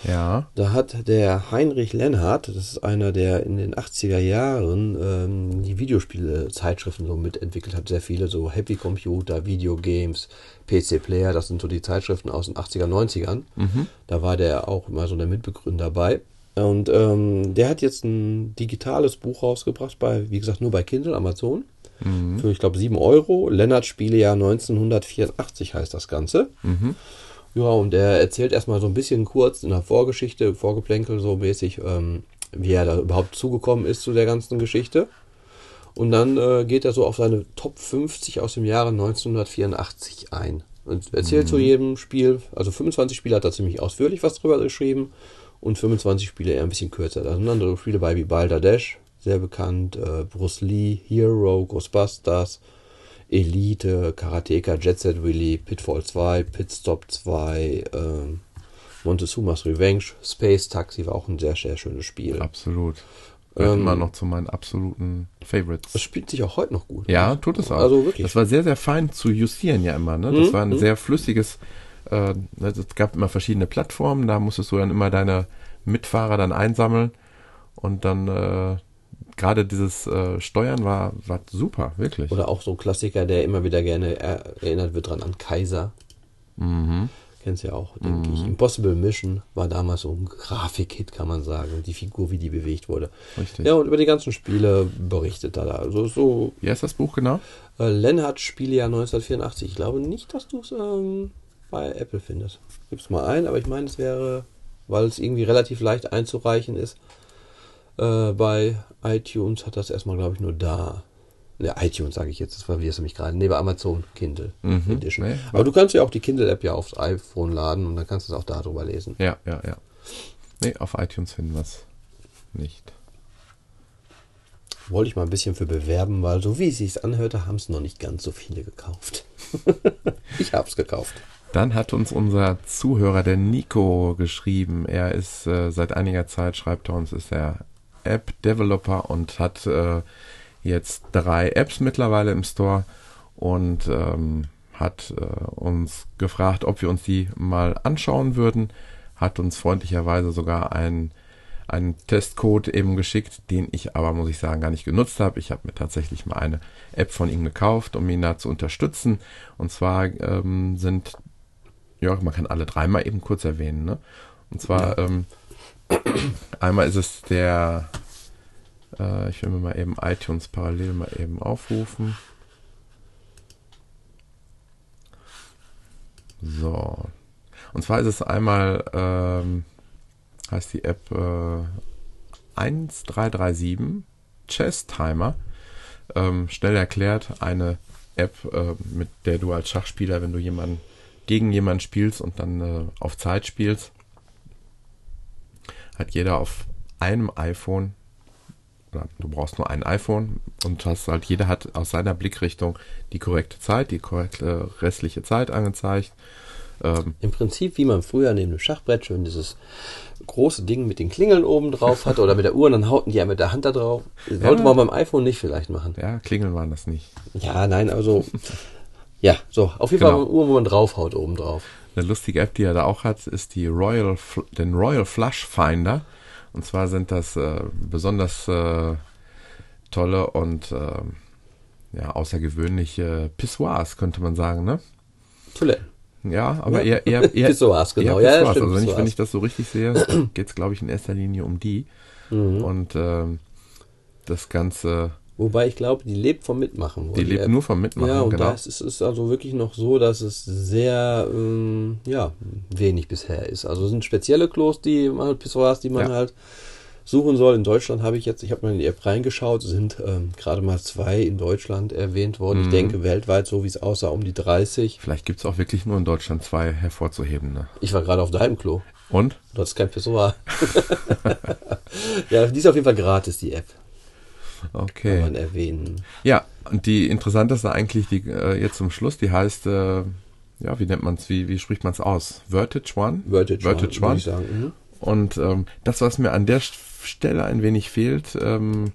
Ja. Da hat der Heinrich Lennart, das ist einer, der in den 80er Jahren ähm, die Videospiele-Zeitschriften so mitentwickelt hat, sehr viele, so Happy Computer, Videogames, PC Player, das sind so die Zeitschriften aus den 80er, 90ern. Mhm. Da war der auch immer so der Mitbegründer dabei. Und ähm, der hat jetzt ein digitales Buch rausgebracht, bei, wie gesagt, nur bei Kindle, Amazon. Mhm. Für, ich glaube, 7 Euro. Lennart Spielejahr 1984 heißt das Ganze. Mhm. Ja, und er erzählt erstmal so ein bisschen kurz in der Vorgeschichte, Vorgeplänkel so mäßig, ähm, wie er da überhaupt zugekommen ist zu der ganzen Geschichte. Und dann äh, geht er so auf seine Top 50 aus dem Jahre 1984 ein. Und erzählt zu jedem Spiel, also 25 Spiele hat er ziemlich ausführlich was drüber geschrieben und 25 Spiele eher ein bisschen kürzer. Da sind andere Spiele bei wie Balderdash, sehr bekannt, äh, Bruce Lee, Hero, Ghostbusters, Elite, Karateka, Jet Set Willy, Pitfall 2, Pitstop 2, ähm, Montezuma's Revenge, Space Taxi war auch ein sehr, sehr schönes Spiel. Absolut. Ähm, immer noch zu meinen absoluten Favorites. Das spielt sich auch heute noch gut. Ja, tut es auch. Also wirklich. Das war sehr, sehr fein zu justieren ja immer. Ne? Das Mhm, war ein mhm. sehr flüssiges, äh, ne, es gab immer verschiedene Plattformen, da musstest du dann immer deine Mitfahrer dann einsammeln und dann äh, gerade dieses äh, Steuern war, war super, wirklich. Oder auch so ein Klassiker, der immer wieder gerne er erinnert wird dran an Kaiser. Mhm. Kennst ja auch, denke ich. Impossible Mission war damals so ein Grafikhit, kann man sagen. Die Figur, wie die bewegt wurde. Richtig. Ja, und über die ganzen Spiele berichtet er da. Also so Wie heißt das Buch genau? äh, Lennart Spielejahr 1984. Ich glaube nicht, dass du es ähm, bei Apple findest. Gib's mal ein, aber ich meine, es wäre, weil es irgendwie relativ leicht einzureichen ist, äh, bei iTunes hat das erstmal, glaube ich, nur da. Ne, iTunes sage ich jetzt, das verwirrst du mich gerade. Nee, bei Amazon Kindle Mhm. Edition. Nee, aber du kannst ja auch die Kindle-App ja aufs iPhone laden und dann kannst du es auch darüber lesen. Ja, ja, ja. Nee, auf iTunes finden wir es nicht. Wollte ich mal ein bisschen für bewerben, weil so wie es sich anhörte, haben es noch nicht ganz so viele gekauft. ich habe es gekauft. Dann hat uns unser Zuhörer, der Nico, geschrieben. Er ist äh, seit einiger Zeit, schreibt er uns, ist er App-Developer und hat äh, jetzt drei Apps mittlerweile im Store und ähm, hat äh, uns gefragt, ob wir uns die mal anschauen würden. Hat uns freundlicherweise sogar einen, einen Testcode eben geschickt, den ich aber, muss ich sagen, gar nicht genutzt habe. Ich habe mir tatsächlich mal eine App von ihm gekauft, um ihn da zu unterstützen. Und zwar ähm, sind ja, man kann alle dreimal eben kurz erwähnen. Ne? Und zwar ähm, einmal ist es der, äh, ich will mir mal eben iTunes parallel mal eben aufrufen. So. Und zwar ist es einmal, ähm, heißt die App äh, 1337 Chess Timer. Ähm, schnell erklärt, eine App, äh, mit der du als Schachspieler, wenn du jemanden gegen jemanden spielst und dann äh, auf Zeit spielst, hat jeder auf einem iPhone, oder du brauchst nur ein iPhone und hast halt, jeder hat aus seiner Blickrichtung die korrekte Zeit, die korrekte restliche Zeit angezeigt. Ähm, Im Prinzip, wie man früher neben dem Schachbrett schon dieses große Ding mit den Klingeln oben drauf hatte oder mit der Uhr und dann hauten die ja mit der Hand da drauf. Sollte Ja. man beim iPhone nicht vielleicht machen. ja, Klingeln waren das nicht. Ja, nein, also. Ja, so. Auf jeden Genau. Fall beim Uhr, wo man draufhaut oben drauf. Eine lustige App, die er da auch hat, ist die Royal, den Royal Flush Finder. Und zwar sind das äh, besonders äh, tolle und äh, ja, außergewöhnliche Pissoirs, könnte man sagen, ne? Toiletten. Ja, aber Ja. eher, eher, eher Pissoirs, genau. eher Ja, ja, Pissoirs. stimmt, also wenn ich, wenn Pissoirs. ich das so richtig sehe, geht es, glaube ich, in erster Linie um die. Mhm. Und ähm, das Ganze, Wobei ich glaube, die lebt vom Mitmachen. wo die lebt App- nur vom Mitmachen, Ja, und genau. da ist es also wirklich noch so, dass es sehr, ähm, ja, wenig bisher ist. Also es sind spezielle Klos, die man, Pissoirs, die man Ja. halt suchen soll. In Deutschland habe ich jetzt, ich habe mal in die App reingeschaut, sind ähm, gerade mal zwei in Deutschland erwähnt worden. Ich Mhm. denke weltweit, so wie es aussah, um die 30. Vielleicht gibt es auch wirklich nur in Deutschland zwei hervorzuheben. Ne? Ich war gerade auf deinem Klo. Und? Du hattest kein Pissoir. ja, die ist auf jeden Fall gratis, die App. Kann Okay. man erwähnen. Ja, und die interessanteste eigentlich, die äh, jetzt zum Schluss, die heißt, äh, ja, wie nennt man es, wie, wie spricht man es aus? Vertage One? Vertage, Vertage One, One. ich sagen. Mhm. Und ähm, das, was mir an der St- Stelle ein wenig fehlt, ähm,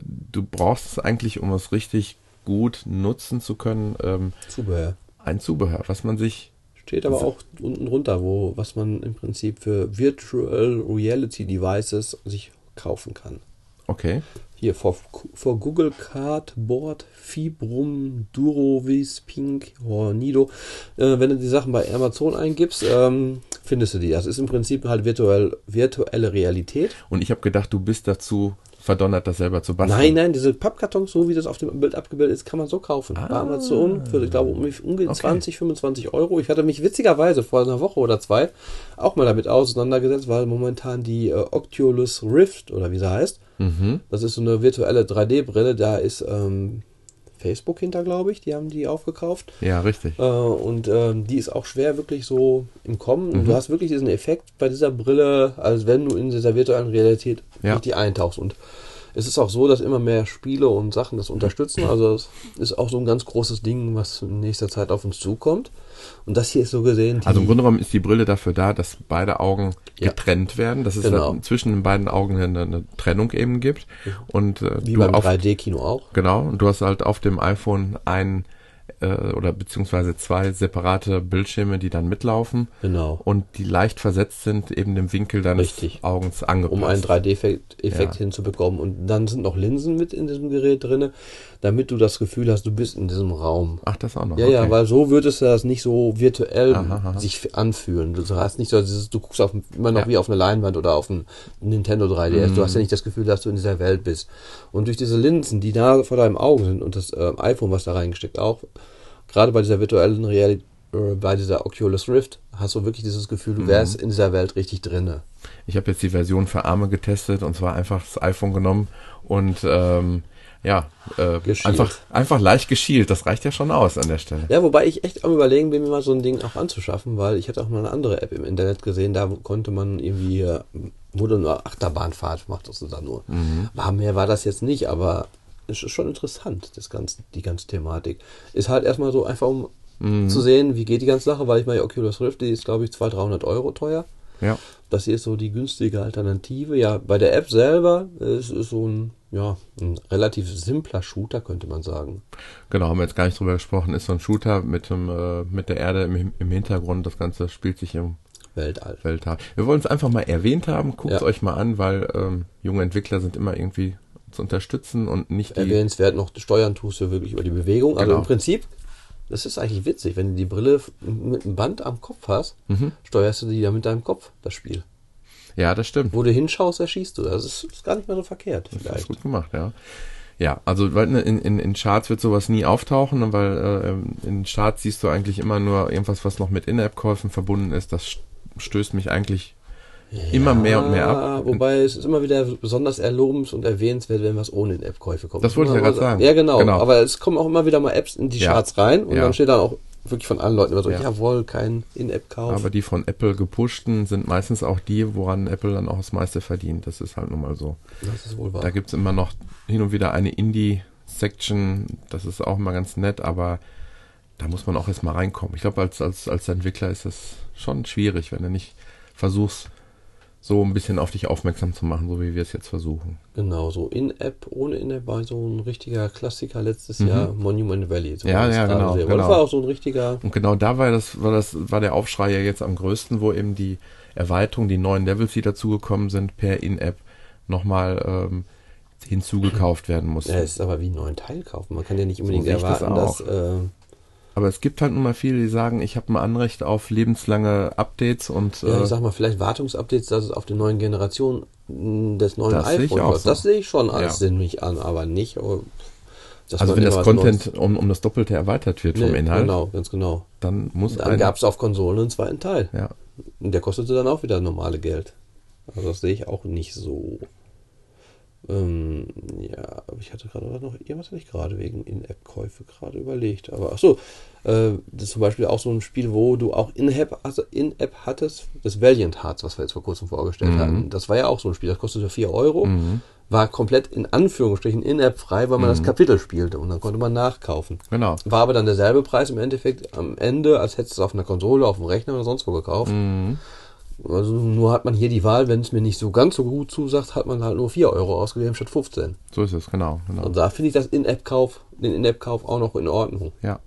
du brauchst es eigentlich, um es richtig gut nutzen zu können, ähm, Zubehör. ein Zubehör, was man sich Steht aber auch unten drunter, wo, was man im Prinzip für Virtual Reality Devices sich kaufen kann. Okay. Hier, vor, vor Google Cardboard, Fibrum, Durovis, Pink, Hornido. Äh, wenn du die Sachen bei Amazon eingibst, ähm, findest du die. Das ist im Prinzip halt virtuell, virtuelle Realität. Und ich habe gedacht, du bist dazu verdonnert, das selber zu basteln. Nein, nein, diese Pappkartons, so wie das auf dem Bild abgebildet ist, kann man so kaufen. Ah. Bei Amazon für, ich glaube, um, um okay. 20, 25 Euro. Ich hatte mich witzigerweise vor einer Woche oder zwei auch mal damit auseinandergesetzt, weil momentan die äh, Oculus Rift, oder wie sie heißt, mhm. das ist so eine virtuelle 3D-Brille, da ist ähm, Facebook hinter, glaube ich. Die haben die aufgekauft. Ja, richtig. Äh, und ähm, die ist auch schwer wirklich so im Kommen. Mhm. Und du hast wirklich diesen Effekt bei dieser Brille, als wenn du in dieser virtuellen Realität ja. richtig eintauchst. Und es ist auch so, dass immer mehr Spiele und Sachen das unterstützen. Also es ist auch so ein ganz großes Ding, was in nächster Zeit auf uns zukommt. Und das hier ist so gesehen. Also im Grunde genommen ist die Brille dafür da, dass beide Augen ja. getrennt werden, dass es genau. zwischen den beiden Augen eine, eine Trennung eben gibt. Und äh, wie beim 3D-Kino auch. Genau. Und du hast halt auf dem iPhone ein äh, oder beziehungsweise zwei separate Bildschirme, die dann mitlaufen. Genau. Und die leicht versetzt sind, eben dem Winkel deines Richtig. Augens angepasst. Um einen 3D-Effekt ja. hinzubekommen. Und dann sind noch Linsen mit in diesem Gerät drin, damit du das Gefühl hast, du bist in diesem Raum. Ach, das auch noch. Ja, okay. ja, weil so wird es das nicht so virtuell aha, aha. sich anfühlen. Du hast nicht so, dieses, du guckst auf, immer noch ja. wie auf eine Leinwand oder auf ein Nintendo 3DS. Mhm. Du hast ja nicht das Gefühl, dass du in dieser Welt bist. Und durch diese Linsen, die da vor deinem Augen sind und das äh, iPhone, was da reingesteckt auch, gerade bei dieser virtuellen Realität, äh, bei dieser Oculus Rift, hast du wirklich dieses Gefühl, du mhm. wärst mhm. in dieser Welt richtig drinne. Ich habe jetzt die Version für Arme getestet und zwar einfach das iPhone genommen und ähm, ja, äh, einfach, einfach leicht geschielt. Das reicht ja schon aus an der Stelle. Ja, wobei ich echt am überlegen bin, mir mal so ein Ding auch anzuschaffen, weil ich hatte auch mal eine andere App im Internet gesehen, da konnte man irgendwie, äh, wurde eine Achterbahnfahrt, macht das da nur. Mhm. War mehr war das jetzt nicht, aber es ist schon interessant, das ganze, die ganze Thematik. Ist halt erstmal so einfach, um mhm. zu sehen, wie geht die ganze Sache, weil ich meine, Oculus Rift, die ist glaube ich 200, 300 Euro teuer. Ja. Das hier ist so die günstige Alternative. Ja, bei der App selber ist es so ein, ja, ein relativ simpler Shooter, könnte man sagen. Genau, haben wir jetzt gar nicht drüber gesprochen. Ist so ein Shooter mit, dem, äh, mit der Erde im, im Hintergrund. Das Ganze spielt sich im Weltall. Weltall. Wir wollen es einfach mal erwähnt haben. Guckt es ja. euch mal an, weil ähm, junge Entwickler sind immer irgendwie zu unterstützen und nicht die. Erwähnenswert noch steuern tust du wirklich über die Bewegung. Also genau. im Prinzip, das ist eigentlich witzig, wenn du die Brille mit einem Band am Kopf hast, mhm. steuerst du die ja mit deinem Kopf, das Spiel. Ja, das stimmt. Wo du hinschaust, erschießt du. Das ist, ist gar nicht mehr so verkehrt. Vielleicht. Das ist gut gemacht, ja. Ja, also in, in, in Charts wird sowas nie auftauchen, weil äh, in Charts siehst du eigentlich immer nur irgendwas, was noch mit In-App-Käufen verbunden ist. Das stößt mich eigentlich immer mehr und mehr ab. Wobei es ist immer wieder besonders erlobens und erwähnenswert, wenn was ohne In-App-Käufe kommt. Das wollte ich ja gerade sagen. Ja, genau. genau. Aber es kommen auch immer wieder mal Apps in die ja. Charts rein und ja. dann steht dann auch wirklich von allen Leuten immer so, ja. jawohl, kein In-App-Kauf. Aber die von Apple gepushten sind meistens auch die, woran Apple dann auch das meiste verdient. Das ist halt nun mal so. Das ist wohl wahr. Da gibt es immer noch hin und wieder eine Indie-Section, das ist auch immer ganz nett, aber da muss man auch erstmal reinkommen. Ich glaube, als, als, als Entwickler ist das schon schwierig, wenn du nicht versuchst, so ein bisschen auf dich aufmerksam zu machen, so wie wir es jetzt versuchen. Genau, so In-App, ohne In-App war so ein richtiger Klassiker letztes mhm. Jahr, Monument Valley. So ja, ja, genau, genau. Das war auch so ein richtiger. Und genau da war das, war das, war der Aufschrei ja jetzt am größten, wo eben die Erweiterung, die neuen Levels, die dazugekommen sind, per In-App nochmal ähm, hinzugekauft werden mussten. Ja, es ist aber wie einen neuen Teil kaufen. Man kann ja nicht unbedingt so erwarten, das dass äh, aber es gibt halt nun mal viele, die sagen, ich habe ein Anrecht auf lebenslange Updates und. Ja, ich äh, sag mal, vielleicht Wartungsupdates, dass es auf der neuen Generation des neuen das iPhone kommt. So. Das sehe ich schon als ja. sinnig an, aber nicht. Oh, also wenn das Content um, um das Doppelte erweitert wird nee, vom Inhalt. Genau, ganz genau. Dann muss Dann gab es auf Konsolen einen zweiten Teil. Ja. Und der kostete dann auch wieder normale Geld. Also das sehe ich auch nicht so. Ähm, ja, aber ich hatte gerade noch, irgendwas hatte ich gerade wegen In-App-Käufe gerade überlegt. Aber ach so, äh, das ist zum Beispiel auch so ein Spiel, wo du auch In-App also in hattest, das Valiant Hearts, was wir jetzt vor kurzem vorgestellt mhm. hatten. Das war ja auch so ein Spiel, das kostete 4 Euro, mhm. war komplett in Anführungsstrichen In-App frei, weil man mhm. das Kapitel spielte und dann konnte man nachkaufen. Genau. War aber dann derselbe Preis im Endeffekt am Ende, als hättest du es auf einer Konsole, auf dem Rechner oder sonst wo gekauft. Mhm. Also nur hat man hier die Wahl, wenn es mir nicht so ganz so gut zusagt, hat man halt nur 4 Euro ausgegeben statt 15. So ist es, genau. genau. Und da finde ich das In-App-Kauf, den In-App-Kauf auch noch in Ordnung. Ja.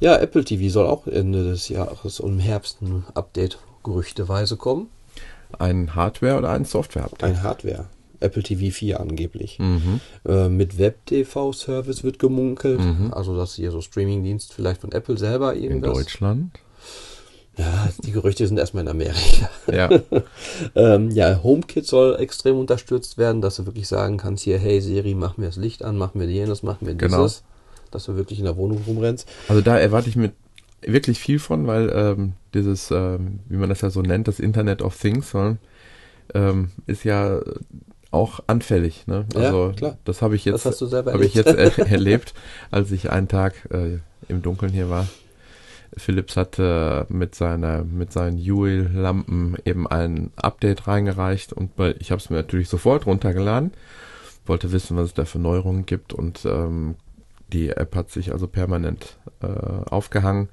Ja, Apple TV soll auch Ende des Jahres und im Herbst ein Update gerüchteweise kommen. Ein Hardware- oder ein Software-Update? Ein Hardware. Apple TV 4 angeblich. Mhm. Äh, mit Web-TV-Service wird gemunkelt. Also, dass hier so Streamingdienst vielleicht von Apple selber In irgendwas. Deutschland? Ja, die Gerüchte sind erstmal in Amerika. Ja. ähm, ja, HomeKit soll extrem unterstützt werden, dass du wirklich sagen kannst, hier, hey Siri, mach mir das Licht an, mach mir jenes, mach mir Genau. dieses. Dass du wirklich in der Wohnung rumrennst. Also da erwarte ich mit wirklich viel von, weil ähm, dieses, ähm, wie man das ja so nennt, das Internet of Things, ne, ähm, ist ja auch anfällig. Ne? Ja, Also klar. das habe ich jetzt, Das hast du selber habe ich erlebt. jetzt er erlebt, als ich einen Tag äh, im Dunkeln hier war. Philips hatte mit seiner mit seinen Huey-Lampen eben ein Update reingereicht und ich habe es mir natürlich sofort runtergeladen, wollte wissen, was es da für Neuerungen gibt und ähm, die App hat sich also permanent äh, aufgehangen.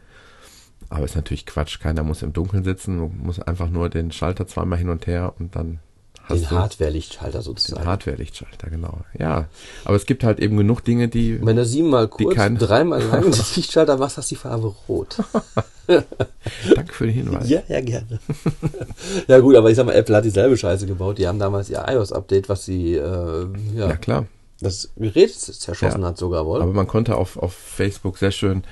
Aber ist natürlich Quatsch. Keiner muss im Dunkeln sitzen. Du musst einfach nur den Schalter zweimal hin und her und dann hast Den Hardware-Lichtschalter den sozusagen. Hardware-Lichtschalter, genau. Ja, aber es gibt halt eben genug Dinge, die Wenn du siebenmal kurz, dreimal lang den Lichtschalter machst, hast du die Farbe rot. Danke für den Hinweis. Ja, ja, gerne. ja gut, aber ich sag mal, Apple hat dieselbe Scheiße gebaut. Die haben damals ihr iOS-Update, was sie, äh, ja, Ja, klar. das Gerät zerschossen Ja. hat sogar wohl. Aber man konnte auf, auf Facebook sehr schön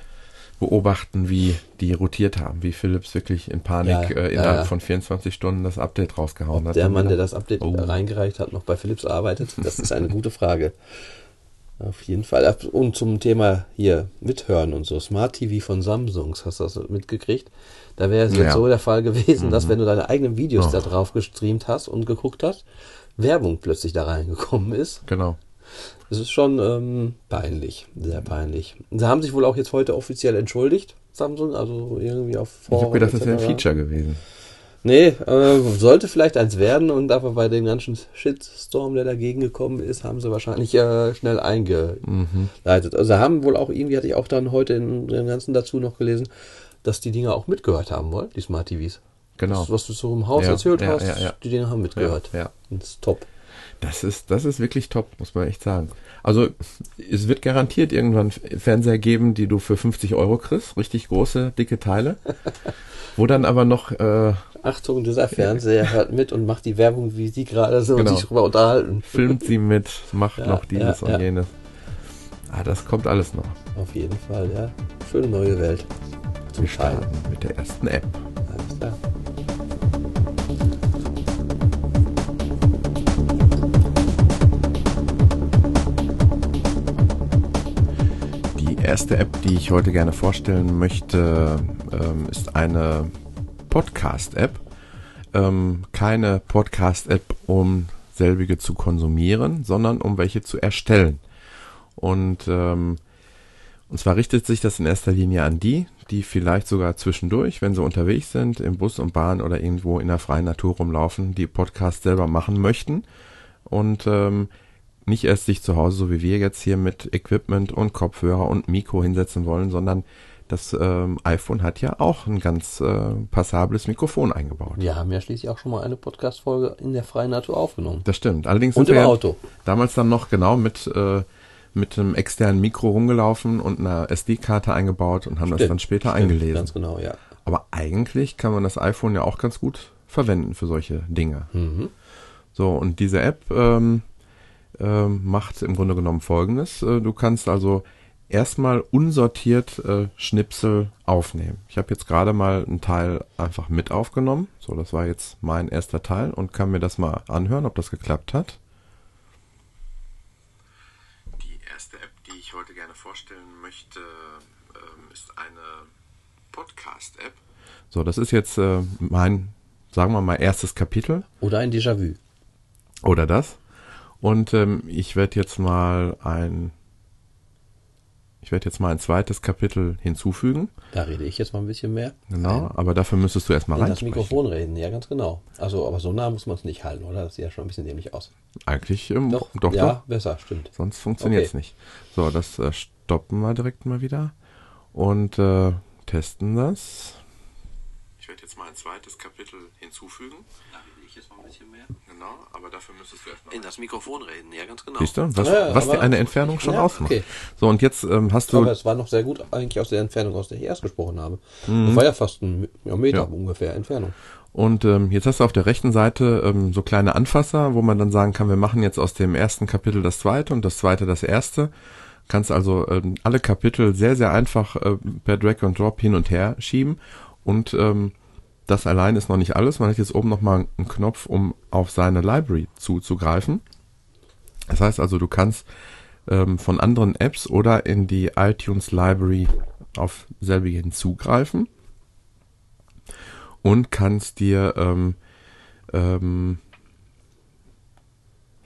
beobachten, wie die rotiert haben, wie Philips wirklich in Panik Ja, äh, ja, innerhalb ja. von 24 Stunden das Update rausgehauen hat. Der Mann, der das Update Oh. reingereicht hat, noch bei Philips arbeitet, das ist eine gute Frage. Auf jeden Fall. Und zum Thema hier mithören und so. Smart TV von Samsungs, hast du das mitgekriegt? Da wäre es jetzt Ja. so der Fall gewesen, dass wenn du deine eigenen Videos Oh. da drauf gestreamt hast und geguckt hast, Werbung plötzlich da reingekommen ist. Genau. Es ist schon ähm, peinlich, sehr peinlich. Sie haben sich wohl auch jetzt heute offiziell entschuldigt, Samsung, also irgendwie auf Ich habe gedacht, das wäre ein. Feature gewesen. Nee, äh, sollte vielleicht eins werden und aber bei dem ganzen Shitstorm, der dagegen gekommen ist, haben sie wahrscheinlich äh, schnell eingeleitet. Also haben wohl auch irgendwie, hatte ich auch dann heute in dem Ganzen dazu noch gelesen, dass die Dinger auch mitgehört haben wollen, die Smart TVs. Genau. Das, was du so im Haus Ja, erzählt ja, hast, ja, die Dinger haben mitgehört. Ja, ja. Das ist top. Das ist, das ist wirklich top, muss man echt sagen. Also es wird garantiert irgendwann Fernseher geben, die du für 50 Euro kriegst, richtig große, dicke Teile, wo dann aber noch, äh, Achtung, dieser Fernseher hört mit und macht die Werbung, wie sie gerade so Genau. sich drüber unterhalten. filmt sie mit, macht Ja, noch dieses ja, und ja. jenes. Ah, das kommt alles noch. Auf jeden Fall, ja. Schöne neue Welt. Zum Wir Teil. starten mit der ersten App. Alles klar. Erste App, die ich heute gerne vorstellen möchte, ähm, ist eine Podcast-App. Ähm, keine Podcast-App, um selbige zu konsumieren, sondern um welche zu erstellen. Und, ähm, und zwar richtet sich das in erster Linie an die, die vielleicht sogar zwischendurch, wenn sie unterwegs sind, im Bus und Bahn oder irgendwo in der freien Natur rumlaufen, die Podcast selber machen möchten und ähm, nicht erst sich zu Hause, so wie wir jetzt hier mit Equipment und Kopfhörer und Mikro hinsetzen wollen, sondern das ähm, iPhone hat ja auch ein ganz äh, passables Mikrofon eingebaut. Wir haben ja schließlich auch schon mal eine Podcast-Folge in der freien Natur aufgenommen. Das stimmt. Allerdings Und sind im Auto. damals dann noch genau mit äh, mit einem externen Mikro rumgelaufen und einer SD-Karte eingebaut und haben das Stimmt, dann später stimmt, eingelesen. Ganz genau, ja. Aber eigentlich kann man das iPhone ja auch ganz gut verwenden für solche Dinge. Mhm. So, und diese App ähm, ähm, macht im Grunde genommen folgendes. Äh, du kannst also erstmal unsortiert äh, Schnipsel aufnehmen. Ich habe jetzt gerade mal einen Teil einfach mit aufgenommen. So, das war jetzt mein erster Teil und kann mir das mal anhören, ob das geklappt hat. Die erste App, die ich heute gerne vorstellen möchte, ähm, ist eine Podcast-App. So, das ist jetzt äh, mein, sagen wir mal, erstes Kapitel. Oder ein Déjà-vu. Oder das. Und ähm, ich werde jetzt mal ein ich werde jetzt mal ein zweites Kapitel hinzufügen. Da rede ich jetzt mal ein bisschen mehr. Genau, aber dafür müsstest du erstmal In das. Mikrofon reden, ja, ganz genau. Also, aber so nah muss man es nicht halten, oder? Das sieht ja schon ein bisschen dämlich aus. Eigentlich ähm, Doch, doch, ja, doch. besser, stimmt. Sonst funktioniert es Okay. nicht. So, das äh, stoppen wir direkt mal wieder und äh, testen das. Ich werde jetzt mal ein zweites Kapitel hinzufügen. Will ich jetzt mal ein bisschen mehr. Genau, aber dafür müsstest du erstmal. In das Mikrofon reden, ja, ganz genau. Siehst du, was, Ja, was dir eine Entfernung schon Ja, ausmacht. okay. So, und jetzt ähm, hast du. Aber es war noch sehr gut eigentlich aus der Entfernung, aus der ich erst gesprochen habe. Das war ja fast ein ja, Meter Mhm. Ja. ungefähr Entfernung. Und ähm, jetzt hast du auf der rechten Seite ähm, so kleine Anfasser, wo man dann sagen kann, wir machen jetzt aus dem ersten Kapitel das zweite und das zweite das erste. Kannst also ähm, alle Kapitel sehr, sehr einfach äh, per Drag and Drop hin und her schieben. Und ähm, das allein ist noch nicht alles. Man hat jetzt oben nochmal einen Knopf, um auf seine Library zuzugreifen. Das heißt also, du kannst ähm, von anderen Apps oder in die iTunes Library auf selbige hinzugreifen und kannst dir ähm, ähm,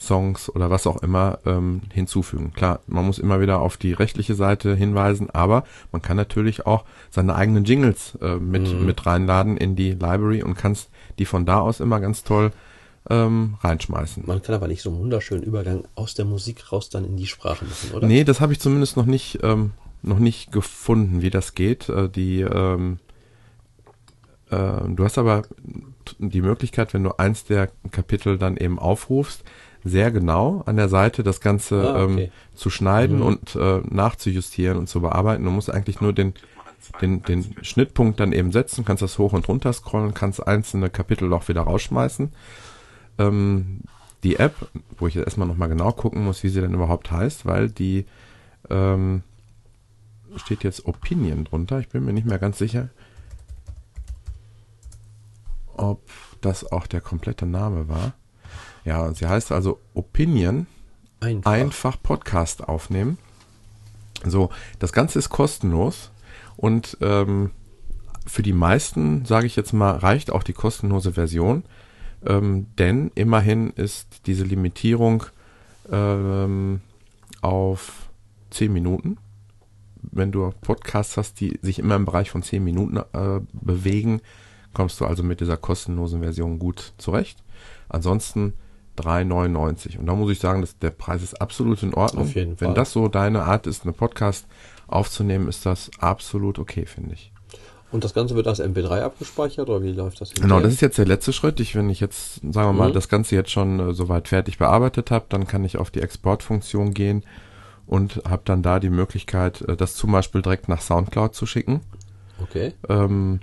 Songs oder was auch immer ähm, hinzufügen. Klar, man muss immer wieder auf die rechtliche Seite hinweisen, aber man kann natürlich auch seine eigenen Jingles äh, mit, Mhm. mit reinladen in die Library und kannst die von da aus immer ganz toll ähm, reinschmeißen. Man kann aber nicht so einen wunderschönen Übergang aus der Musik raus dann in die Sprache machen, oder? Nee, das habe ich zumindest noch nicht, ähm, noch nicht gefunden, wie das geht. Äh, die, ähm, äh, du hast aber die Möglichkeit, wenn du eins der Kapitel dann eben aufrufst, sehr genau an der Seite das Ganze Ah, okay. ähm, zu schneiden Mhm. und äh, nachzujustieren und zu bearbeiten. Du musst eigentlich nur den, den, den Schnittpunkt dann eben setzen, kannst das hoch und runter scrollen, kannst einzelne Kapitel auch wieder rausschmeißen. Ähm, die App, wo ich jetzt erstmal nochmal genau gucken muss, wie sie denn überhaupt heißt, weil die ähm, steht jetzt Opinion drunter. Ich bin mir nicht mehr ganz sicher, ob das auch der komplette Name war. Ja, sie heißt also Opinion Einfach. einfach Podcast aufnehmen. So, das Ganze ist kostenlos und ähm, für die meisten, sage ich jetzt mal, reicht auch die kostenlose Version, ähm, denn immerhin ist diese Limitierung ähm, auf 10 Minuten. Wenn du Podcasts hast, die sich immer im Bereich von 10 Minuten äh, bewegen, kommst du also mit dieser kostenlosen Version gut zurecht. Ansonsten 3,99. Und da muss ich sagen, dass der Preis ist absolut in Ordnung. Auf jeden Wenn Fall. das so deine Art ist, eine Podcast aufzunehmen, ist das absolut okay, finde ich. Und das Ganze wird als MP3 abgespeichert oder wie läuft das Genau, das ist jetzt der letzte Schritt. Ich, wenn ich jetzt, sagen wir mal, Mhm. das Ganze jetzt schon äh, soweit fertig bearbeitet habe, dann kann ich auf die Exportfunktion gehen und habe dann da die Möglichkeit, äh, das zum Beispiel direkt nach Soundcloud zu schicken. Okay, Ähm,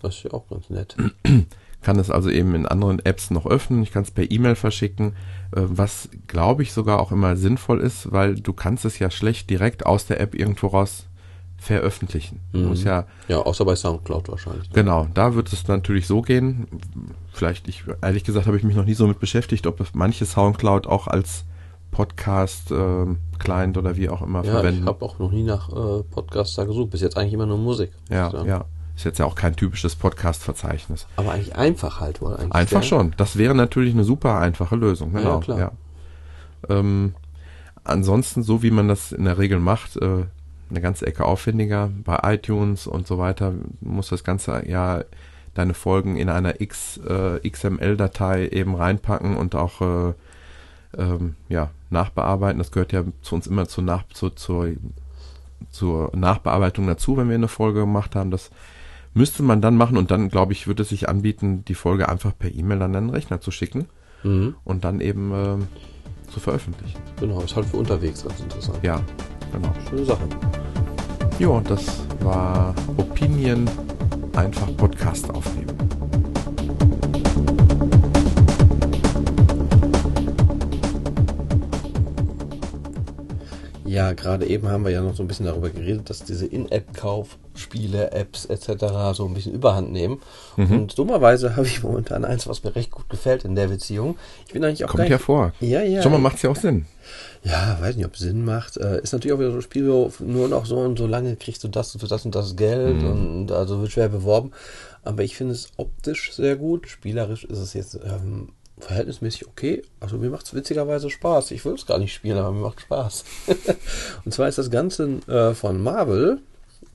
das ist ja auch ganz nett. kann es also eben in anderen Apps noch öffnen. Ich kann es per E-Mail verschicken, äh, was glaube ich sogar auch immer sinnvoll ist, weil du kannst es ja schlecht direkt aus der App irgendwo raus veröffentlichen. Du Mhm. musst ja Ja, außer bei Soundcloud wahrscheinlich. Genau, da wird es natürlich so gehen. Vielleicht, ich, ehrlich gesagt, habe ich mich noch nie so mit beschäftigt, ob manche Soundcloud auch als Podcast, ähm, Client oder wie auch immer Ja, verwenden. ich habe auch noch nie nach äh, Podcasts da gesucht. Bis jetzt eigentlich immer nur Musik. muss ja, ja. Ist jetzt ja auch kein typisches Podcast-Verzeichnis. Aber eigentlich einfach halt wohl. Eigentlich Einfach schon. Das wäre natürlich eine super einfache Lösung. Ja, Genau. klar. Ja. Ähm, ansonsten, so wie man das in der Regel macht, äh, eine ganze Ecke aufwendiger. Bei iTunes und so weiter muss das Ganze ja deine Folgen in einer X, äh, XML-Datei eben reinpacken und auch äh, ähm, ja, nachbearbeiten. Das gehört ja zu uns immer zur, Nach zu, zur, zur Nachbearbeitung dazu, wenn wir eine Folge gemacht haben. Das müsste man dann machen und dann, glaube ich, würde es sich anbieten, die Folge einfach per E-Mail an den Rechner zu schicken Mhm, und dann eben ähm, zu veröffentlichen. genau, ist halt für unterwegs ganz interessant. Ja, genau. Schöne Sache. Jo, das war Opinion einfach Podcast aufnehmen. Ja, gerade eben haben wir ja noch so ein bisschen darüber geredet, dass diese In-App-Kauf-Spiele, Apps etc. so ein bisschen überhand nehmen. Mhm. Und dummerweise habe ich momentan eins, was mir recht gut gefällt in der Beziehung. Ich bin eigentlich auch Kommt ja vor. Ja, ja. Schon mal macht es ja auch Sinn. Ja, weiß nicht, ob es Sinn macht. Äh, ist natürlich auch wieder so ein Spiel, wo nur noch so und so lange kriegst du das für das und das Geld und also wird schwer beworben. Aber ich finde es optisch sehr gut. Spielerisch ist es jetzt ähm, verhältnismäßig okay. Also mir macht es witzigerweise Spaß. Ich will es gar nicht spielen, aber mir macht Spaß. und zwar ist das Ganze äh, von Marvel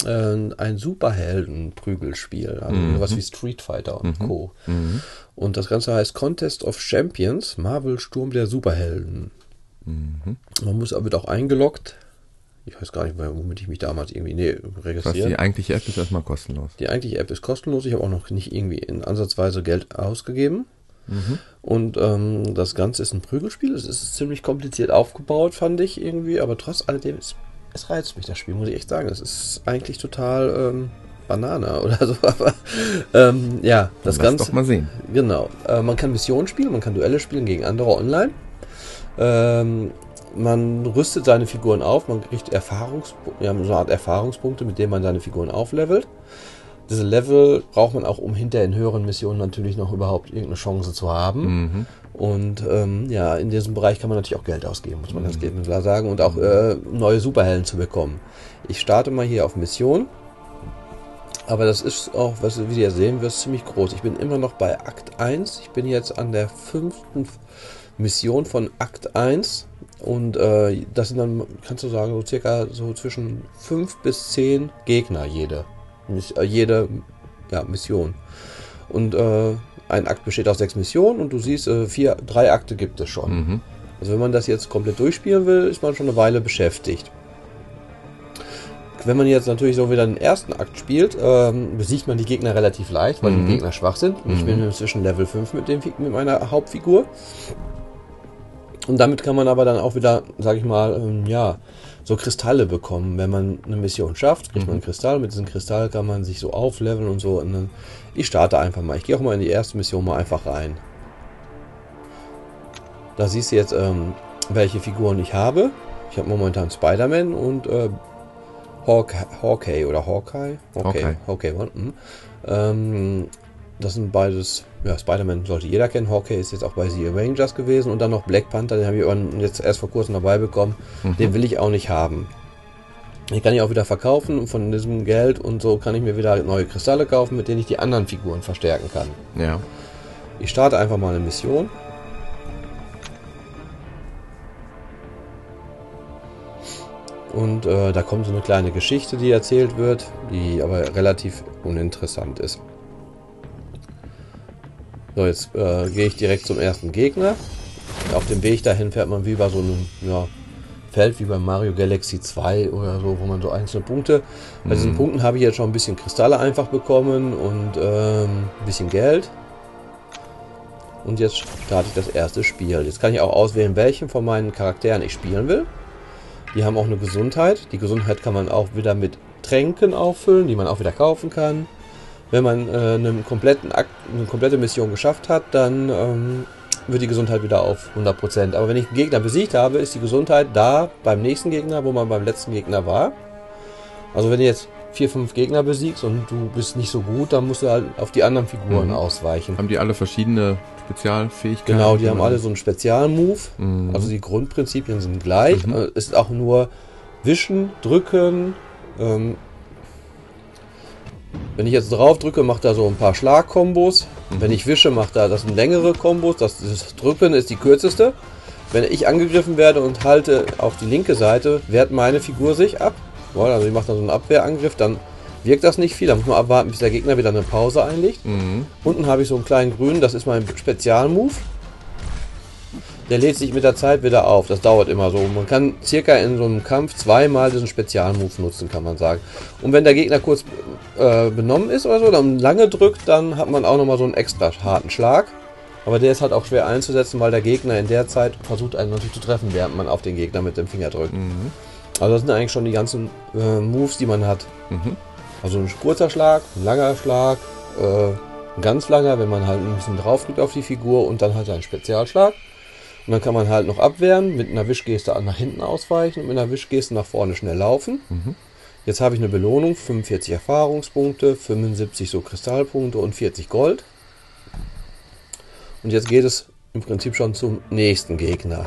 äh, ein Superhelden-Prügelspiel. Also Mhm. was wie Street Fighter und Co. Und das Ganze heißt Contest of Champions, Marvel Sturm der Superhelden. Mhm. Man muss, wird auch eingeloggt. Ich weiß gar nicht, womit ich mich damals irgendwie nee, registriert. Die eigentliche App ist erstmal kostenlos. Die eigentliche App ist kostenlos. Ich habe auch noch nicht irgendwie in ansatzweise Geld ausgegeben. Mhm. Und ähm, das Ganze ist ein Prügelspiel. Es ist ziemlich kompliziert aufgebaut, fand ich irgendwie. Aber trotz alledem, es, es reizt mich das Spiel, muss ich echt sagen. Es ist eigentlich total ähm, Banane oder so. Aber ähm, ja, das Lass Ganze. doch mal sehen. Genau. Äh, man kann Missionen spielen, man kann Duelle spielen gegen andere online. Ähm, man rüstet seine Figuren auf, man kriegt Erfahrungspunkte, ja, so eine Art Erfahrungspunkte, mit denen man seine Figuren auflevelt. Diese Level braucht man auch, um hinter in höheren Missionen natürlich noch überhaupt irgendeine Chance zu haben. Mhm. Und ähm, ja, in diesem Bereich kann man natürlich auch Geld ausgeben, muss man mhm. ganz klar sagen, und auch äh, neue Superhelden zu bekommen. Ich starte mal hier auf Mission. Aber das ist auch, was wie ihr sehen wirst, ziemlich groß. Ich bin immer noch bei Akt 1. Ich bin jetzt an der fünften Mission von Akt 1. Und äh, das sind dann, kannst du sagen, so circa so zwischen 5 bis 10 Gegner jede. Äh, jede ja, Mission. Und äh, ein Akt besteht aus sechs Missionen und du siehst, äh, vier, drei Akte gibt es schon. Mhm. Also wenn man das jetzt komplett durchspielen will, ist man schon eine Weile beschäftigt. Wenn man jetzt natürlich so wieder den ersten Akt spielt, ähm, besiegt man die Gegner relativ leicht, weil mhm. die Gegner schwach sind. Mhm. Ich bin inzwischen Level 5 mit, dem, mit meiner Hauptfigur. Und damit kann man aber dann auch wieder, sag ich mal, ähm, ja, so Kristalle bekommen. Wenn man eine Mission schafft, kriegt mhm. man einen Kristall. Mit diesem Kristall kann man sich so aufleveln und so. Und ich starte einfach mal. Ich gehe auch mal in die erste Mission mal einfach rein. Da siehst du jetzt, ähm, welche Figuren ich habe. Ich habe momentan Spider-Man und äh, Hawkeye oder Hawkeye. Okay, Hawkeye, Hawkeye hm. ähm, das sind beides, ja, Spider-Man sollte jeder kennen. Hawkeye ist jetzt auch bei The Avengers gewesen und dann noch Black Panther, den habe ich jetzt erst vor kurzem dabei bekommen. Mhm. Den will ich auch nicht haben. Den kann ich auch wieder verkaufen und von diesem Geld und so kann ich mir wieder neue Kristalle kaufen, mit denen ich die anderen Figuren verstärken kann. Ja. Ich starte einfach mal eine Mission. Und äh, da kommt so eine kleine Geschichte, die erzählt wird, die aber relativ uninteressant ist. So, jetzt äh, gehe ich direkt zum ersten Gegner. Auf dem Weg dahin fährt man wie bei so einem ja, Feld wie bei Mario Galaxy 2 oder so, wo man so einzelne Punkte. Bei mhm. diesen Punkten habe ich jetzt schon ein bisschen Kristalle einfach bekommen und ähm, ein bisschen Geld. Und jetzt starte ich das erste Spiel. Jetzt kann ich auch auswählen, welchen von meinen Charakteren ich spielen will. Die haben auch eine Gesundheit. Die Gesundheit kann man auch wieder mit Tränken auffüllen, die man auch wieder kaufen kann. Wenn man äh, einen kompletten Akt, eine komplette Mission geschafft hat, dann ähm, wird die Gesundheit wieder auf 100%. Aber wenn ich einen Gegner besiegt habe, ist die Gesundheit da beim nächsten Gegner, wo man beim letzten Gegner war. Also wenn du jetzt vier, fünf Gegner besiegst und du bist nicht so gut, dann musst du halt auf die anderen Figuren mhm. ausweichen. Haben die alle verschiedene Spezialfähigkeiten? Genau, die haben alle so einen Spezialmove. Mhm. Also die Grundprinzipien sind gleich. Mhm. Es ist auch nur Wischen, Drücken. Ähm, wenn ich jetzt drauf drücke, macht er so ein paar Schlagkombos. Mhm. Wenn ich wische, macht er das sind längere Kombos. Das, das Drücken ist die kürzeste. Wenn ich angegriffen werde und halte auf die linke Seite, wehrt meine Figur sich ab. Also ich mache dann so einen Abwehrangriff, dann wirkt das nicht viel. Da muss man abwarten, bis der Gegner wieder eine Pause einlegt. Mhm. Unten habe ich so einen kleinen grünen, das ist mein Spezialmove. Der lädt sich mit der Zeit wieder auf. Das dauert immer so. Man kann circa in so einem Kampf zweimal diesen Spezialmove nutzen, kann man sagen. Und wenn der Gegner kurz äh, benommen ist oder so, dann lange drückt, dann hat man auch nochmal so einen extra harten Schlag. Aber der ist halt auch schwer einzusetzen, weil der Gegner in der Zeit versucht einen natürlich zu treffen, während man auf den Gegner mit dem Finger drückt. Mhm. Also das sind eigentlich schon die ganzen äh, Moves, die man hat. Mhm. Also ein kurzer Schlag, ein langer Schlag, äh, ein ganz langer, wenn man halt ein bisschen drauf drückt auf die Figur und dann halt ein Spezialschlag. Und dann kann man halt noch abwehren, mit einer Wischgeste nach hinten ausweichen und mit einer Wischgeste nach vorne schnell laufen. Mhm. Jetzt habe ich eine Belohnung, 45 Erfahrungspunkte, 75 so Kristallpunkte und 40 Gold. Und jetzt geht es im Prinzip schon zum nächsten Gegner.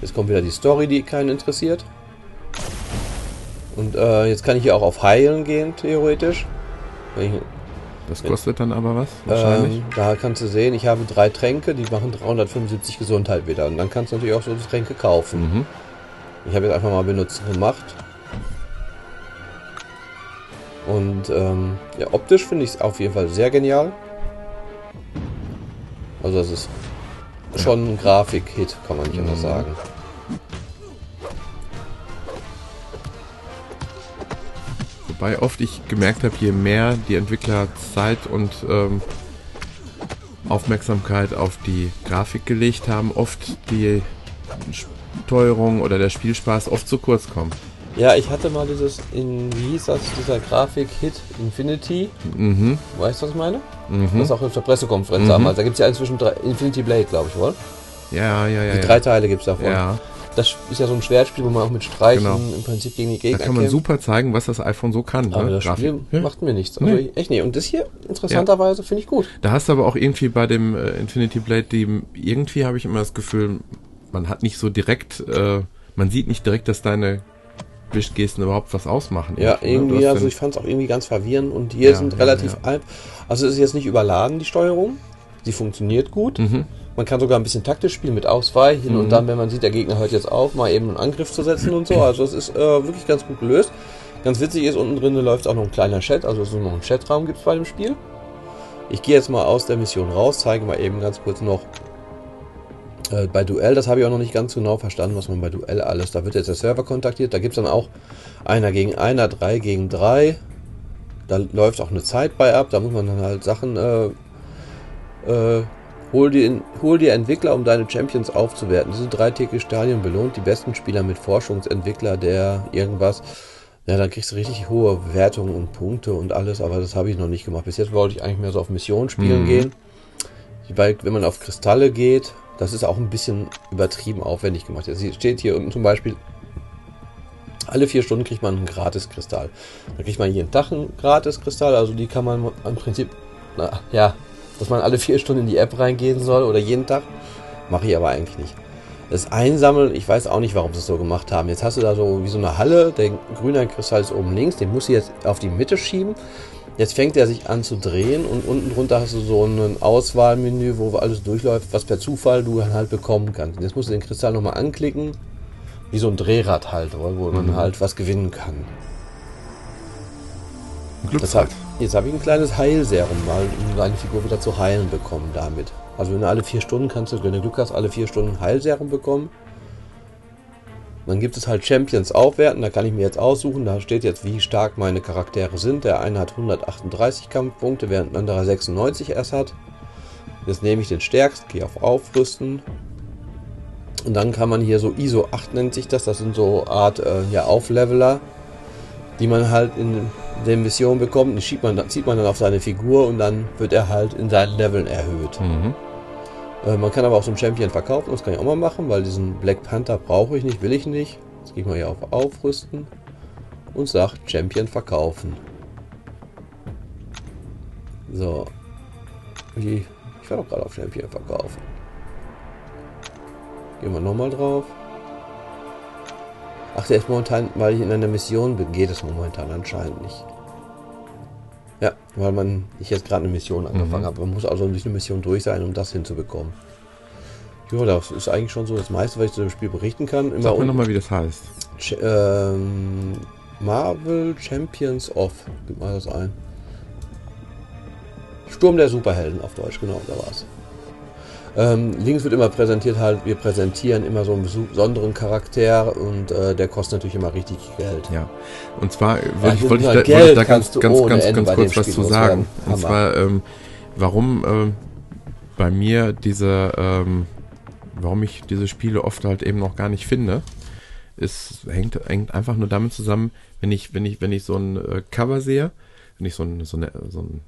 Jetzt kommt wieder die Story, die keinen interessiert. Und äh, jetzt kann ich hier auch auf Heilen gehen, theoretisch. Ich, das kostet dann aber was? Wahrscheinlich. Ähm, da kannst du sehen, ich habe drei Tränke, die machen 375 Gesundheit wieder. Und dann kannst du natürlich auch so Tränke kaufen. Mhm. Ich habe jetzt einfach mal benutzen gemacht. Und ähm, ja, optisch finde ich es auf jeden Fall sehr genial. Also das ist schon ein Grafik-Hit, kann man nicht anders Mhm. sagen. Wobei oft ich gemerkt habe, je mehr die Entwickler Zeit und ähm, Aufmerksamkeit auf die Grafik gelegt haben, oft die Steuerung oder der Spielspaß oft zu kurz kommt. Ja, ich hatte mal dieses, in, wie hieß das, dieser Grafik-Hit Infinity. Mhm. Weißt du, was ich meine? Mhm. Das auch auf der Pressekonferenz Mhm. damals. Da gibt es ja inzwischen drei, Infinity Blade, glaube ich, wohl. Ja, ja, ja. Die ja. drei Teile gibt es davon. ja, Das ist ja so ein Schwertspiel, wo man auch mit Streichen Genau. im Prinzip gegen die da Gegner kann man kämpft. super zeigen, was das iPhone so kann. Aber ne? das Grafik. Spiel Ja. macht mir nichts. Also Nee. echt nicht. Und das hier, interessanterweise, finde ich gut. Da hast du aber auch irgendwie bei dem äh, Infinity Blade, die, irgendwie habe ich immer das Gefühl, man hat nicht so direkt, äh, man sieht nicht direkt, dass deine Wischgesten überhaupt was ausmachen. Ja, ne? Irgendwie, hast also ich fand es auch irgendwie ganz verwirrend und hier Ja, sind ja, relativ ja. alt. Also es ist jetzt nicht überladen, die Steuerung. Sie funktioniert gut. Mhm. Man kann sogar ein bisschen taktisch spielen mit Ausweichen Mhm. und dann, wenn man sieht, der Gegner hört jetzt auf, mal eben einen Angriff zu setzen und so. Also es ist äh, wirklich ganz gut gelöst. Ganz witzig ist, unten drin läuft auch noch ein kleiner Chat, also es ist noch ein Chatraum gibt es bei dem Spiel. Ich gehe jetzt mal aus der Mission raus, zeige mal eben ganz kurz noch äh, bei Duell, das habe ich auch noch nicht ganz genau verstanden, was man bei Duell alles, da wird jetzt der Server kontaktiert, da gibt es dann auch einer gegen einer, drei gegen drei. Da läuft auch eine Zeit bei ab, da muss man dann halt Sachen äh, äh, Hol dir, hol dir Entwickler, um deine Champions aufzuwerten. Diese dreitägige Stadion belohnt die besten Spieler mit Forschungsentwickler, der irgendwas. Ja, dann kriegst du richtig hohe Wertungen und Punkte und alles, aber das habe ich noch nicht gemacht. Bis jetzt wollte ich eigentlich mehr so auf Mission spielen Mhm. gehen. Weil, wenn man auf Kristalle geht, das ist auch ein bisschen übertrieben aufwendig gemacht. Jetzt steht hier unten zum Beispiel, alle vier Stunden kriegt man einen Gratis-Kristall. Da kriegt man jeden Tag einen Gratis-Kristall, also die kann man im Prinzip, na, ja, dass man alle vier Stunden in die App reingehen soll oder jeden Tag, mache ich aber eigentlich nicht. Das Einsammeln, ich weiß auch nicht, warum sie es so gemacht haben. Jetzt hast du da so wie so eine Halle, der grüne Kristall ist oben links, den musst du jetzt auf die Mitte schieben. Jetzt fängt er sich an zu drehen und unten drunter hast du so ein Auswahlmenü, wo alles durchläuft, was per Zufall du dann halt bekommen kannst. Und jetzt musst du den Kristall nochmal anklicken, wie so ein Drehrad halt, wo man halt was gewinnen kann. Das hat, jetzt habe ich ein kleines Heilserum mal, um deine Figur wieder zu heilen bekommen damit. Also wenn du alle vier Stunden kannst du, wenn du Glück hast, alle vier Stunden Heilserum bekommen. Dann gibt es halt Champions aufwerten, da kann ich mir jetzt aussuchen, da steht jetzt, wie stark meine Charaktere sind. Der eine hat 138 Kampfpunkte, während ein anderer 96 erst hat. Jetzt nehme ich den stärksten, gehe auf Aufrüsten. Und dann kann man hier so ISO 8 nennt sich das, das sind so Art äh, ja, Aufleveler, die man halt in den Missionen bekommt. Die schiebt man, dann zieht man dann auf seine Figur und dann wird er halt in seinen Leveln erhöht. Mhm. Äh, man kann aber auch so einen Champion verkaufen, das kann ich auch mal machen, weil diesen Black Panther brauche ich nicht, will ich nicht. Jetzt gehe ich mal hier auf Aufrüsten und sage Champion verkaufen. So. Wie? Ich war doch gerade auf Champion verkaufen. Gehen wir nochmal drauf. Ach, der ist momentan, weil ich in einer Mission bin, geht es momentan anscheinend nicht. Ja, weil man ich jetzt gerade eine Mission angefangen Mhm. habe. Man muss also durch eine Mission durch sein, um das hinzubekommen. Ja, das ist eigentlich schon so das meiste, was ich zu dem Spiel berichten kann. Immer Sag mir nochmal, wie das heißt. Ch ähm, Marvel Champions of. Gib mal das ein. Sturm der Superhelden auf Deutsch, genau, da war's. Ähm, links wird immer präsentiert halt, wir präsentieren immer so einen besonderen Charakter und äh, der kostet natürlich immer richtig Geld. Ja. Und zwar Ja, wollte ich, wollte ich da, wollte ich da ganz, ganz, ganz, ganz kurz was zu sagen. Und zwar, ähm, warum ähm, bei mir diese, ähm, warum ich diese Spiele oft halt eben noch gar nicht finde, ist, hängt, hängt einfach nur damit zusammen, wenn ich, wenn ich, wenn ich so ein äh, Cover sehe, wenn ich so ein, so, eine, so ein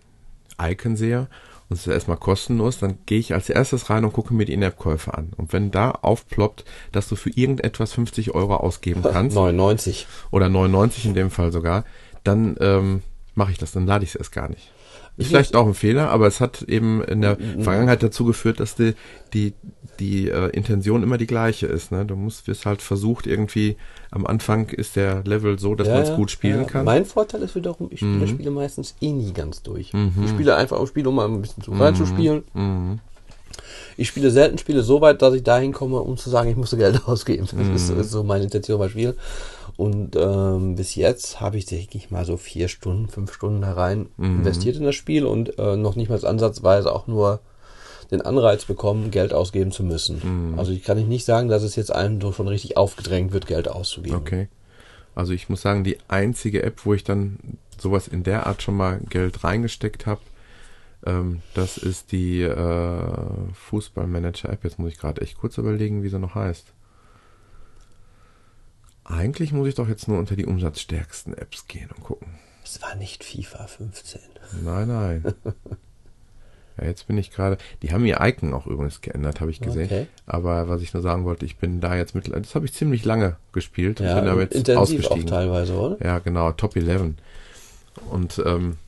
Icon sehe und es ist erstmal kostenlos, dann gehe ich als erstes rein und gucke mir die In-App-Käufe an. Und wenn da aufploppt, dass du für irgendetwas 50 Euro ausgeben kannst, 99. oder 99 in dem Fall sogar, dann ähm, mache ich das, dann lade ich es erst gar nicht. Ist vielleicht auch ein Fehler, aber es hat eben in der Vergangenheit dazu geführt, dass die, die, die äh, Intention immer die gleiche ist. Ne? Du musst, wirst halt versucht, irgendwie am Anfang ist der Level so, dass man es gut spielen ja. kann. Mein Vorteil ist wiederum, ich spiele Mhm. Spiele meistens eh nie ganz durch. Mhm. Ich spiele einfach auch Spiele, um mal ein bisschen zu reinzuspielen. Mhm. Ich spiele selten Spiele so weit, dass ich dahin komme, um zu sagen, ich musste Geld ausgeben. Das ist, Mhm. ist so meine Intention beim Spiel. Und ähm, bis jetzt habe ich, denke ich mal, so vier Stunden, fünf Stunden da rein Mhm. investiert in das Spiel und äh, noch nicht mal ansatzweise auch nur den Anreiz bekommen, Geld ausgeben zu müssen. Mhm. Also ich kann nicht sagen, dass es jetzt einem schon richtig aufgedrängt wird, Geld auszugeben. Okay. Also ich muss sagen, die einzige App, wo ich dann sowas in der Art schon mal Geld reingesteckt habe, ähm, das ist die äh, Fußballmanager-App. Jetzt muss ich gerade echt kurz überlegen, wie sie noch heißt. Eigentlich muss ich doch jetzt nur unter die umsatzstärksten Apps gehen und gucken. Es war nicht FIFA 15. Nein, nein. ja, jetzt bin ich gerade. Die haben ihr Icon auch übrigens geändert, habe ich gesehen. Okay. Aber was ich nur sagen wollte, ich bin da jetzt mittlerweile. Das habe ich ziemlich lange gespielt. Ja, bin aber jetzt intensiv ausgestiegen. auch teilweise, oder? Ja, genau, Top 11. Und ähm,